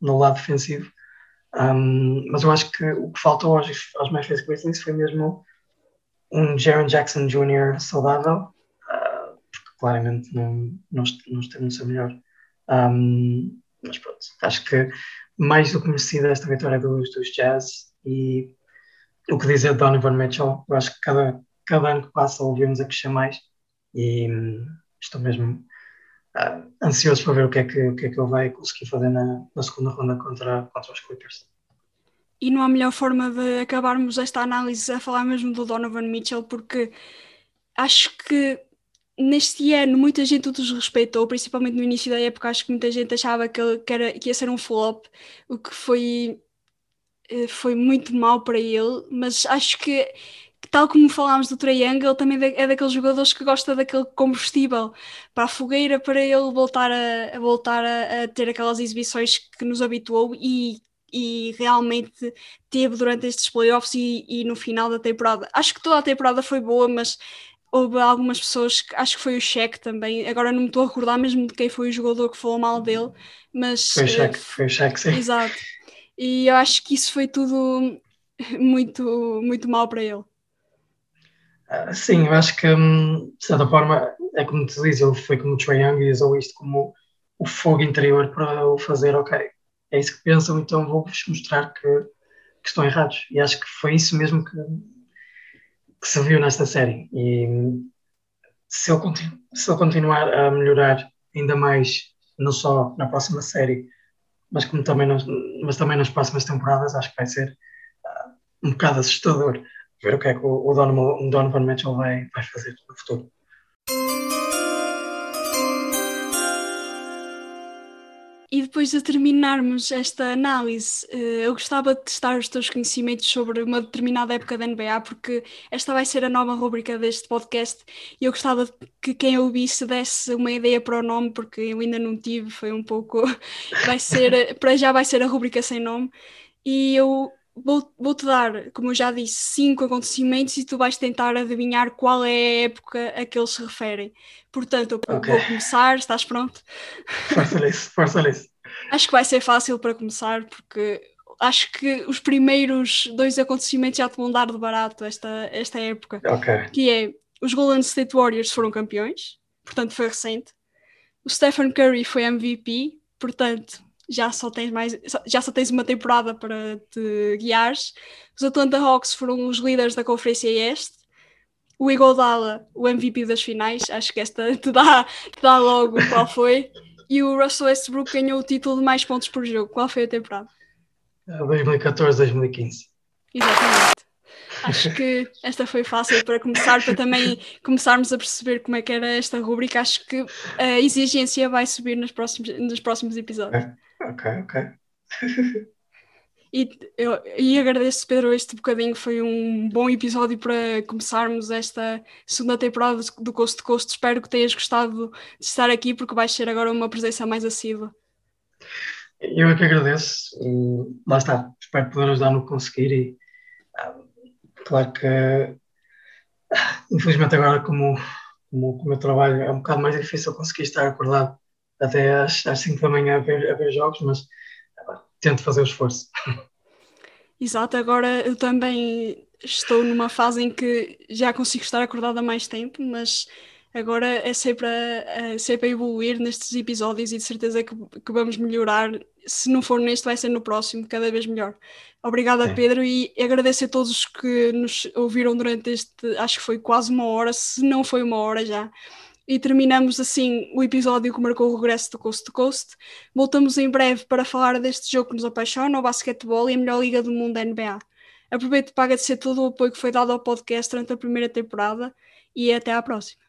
no lado defensivo. Um, mas eu acho que o que faltou aos, aos Memphis Grizzlies foi mesmo um Jaron Jackson Jr. saudável, uh, porque claramente não, não, não esteve no seu melhor. Um, mas pronto, acho que mais do que merecida esta vitória dos, dos Jazz e o que dizer de Donovan Mitchell, eu acho que cada, cada ano que passa ouvimos a crescer mais e hum, estou mesmo uh, ansioso para ver o que, é que, o que é que ele vai conseguir fazer na, na segunda ronda contra, contra os Clippers. E não há melhor forma de acabarmos esta análise a falar mesmo do Donovan Mitchell, porque acho que neste ano muita gente o desrespeitou, principalmente no início da época, acho que muita gente achava que, ele, que, era, que ia ser um flop, o que foi, eh, foi muito mal para ele, mas acho que tal como falámos do Triangle, ele também é daqueles jogadores que gosta daquele combustível para a fogueira, para ele voltar a, a voltar a, a, ter aquelas exibições que nos habituou e, e realmente teve durante estes playoffs e, e no final da temporada. Acho que toda a temporada foi boa, mas houve algumas pessoas que acho que foi o Cheque também. Agora não me estou a recordar mesmo de quem foi o jogador que falou mal dele, mas foi o Cheque, uh, foi o Cheque, sim. Exato. E eu acho que isso foi tudo muito, muito mal para ele. Uh, sim, eu acho que hum, de certa forma é como tu dizes, ele foi como o Trae Young e usou isto como o fogo interior para o fazer, ok, é isso que pensam, então vou-vos mostrar que, que estão errados. E acho que foi isso mesmo que, que se viu nesta série. E se ele, se ele continuar a melhorar ainda mais, não só na próxima série, mas, como também, nos, mas também nas próximas temporadas, acho que vai ser uh, um bocado assustador ver o que é que o, Donovan, Donovan Mitchell vai, vai fazer no futuro. E depois de terminarmos esta análise, eh, eu gostava de testar os teus conhecimentos sobre uma determinada época da NBA, porque esta vai ser a nova rubrica deste podcast e eu gostava que quem ouvisse desse uma ideia para o nome, porque eu ainda não tive, foi um pouco. Vai ser, para já vai ser a rubrica sem nome. E eu vou, vou-te dar, como eu já disse, cinco acontecimentos e tu vais tentar adivinhar qual é a época a que eles se referem. Portanto, eu okay. vou começar, estás pronto? Força nisso, força nisso. Acho que vai ser fácil para começar, porque acho que os primeiros dois acontecimentos já te vão dar de barato esta, esta época. Okay. Que é, os Golden State Warriors foram campeões, portanto foi recente. O Stephen Curry foi MVP, portanto já só tens mais já só tens uma temporada para te guiares. Os Atlanta Hawks foram os líderes da Conferência Este. O Iguodala, o MVP das finais, acho que esta te dá, te dá logo qual foi. E o Russell Westbrook ganhou o título de mais pontos por jogo. Qual foi a temporada? 2014-2015. Exatamente. Acho que esta foi fácil para começar, para também começarmos a perceber como é que era esta rubrica. Acho que a exigência vai subir nos próximos, nos próximos episódios. É. Ok, ok. E, eu, e agradeço, Pedro, este bocadinho. Foi um bom episódio para começarmos esta segunda temporada do Coast to Coast. Espero que tenhas gostado de estar aqui, porque vais ser agora uma presença mais assídua. Eu é que agradeço e lá está. Espero poder ajudar no que conseguir. E ah, claro que, ah, infelizmente, agora, como, como, como eu trabalho, é um bocado mais difícil conseguir estar acordado até às, às 5 da manhã a ver, a ver jogos, mas tento fazer o esforço. Exato, agora eu também estou numa fase em que já consigo estar acordada há mais tempo, mas agora é sempre a, é sempre a evoluir nestes episódios e de certeza que, que, vamos melhorar. Se não for neste, vai ser no próximo, cada vez melhor. Obrigada, Sim. Pedro, e agradeço a todos os que nos ouviram durante este, acho que foi quase uma hora, se não foi uma hora já. E terminamos assim o episódio que marcou o regresso do Coast to Coast. Voltamos em breve para falar deste jogo que nos apaixona, o basquetebol e a melhor liga do mundo da NBA. Aproveito para agradecer todo o apoio que foi dado ao podcast durante a primeira temporada e até à próxima.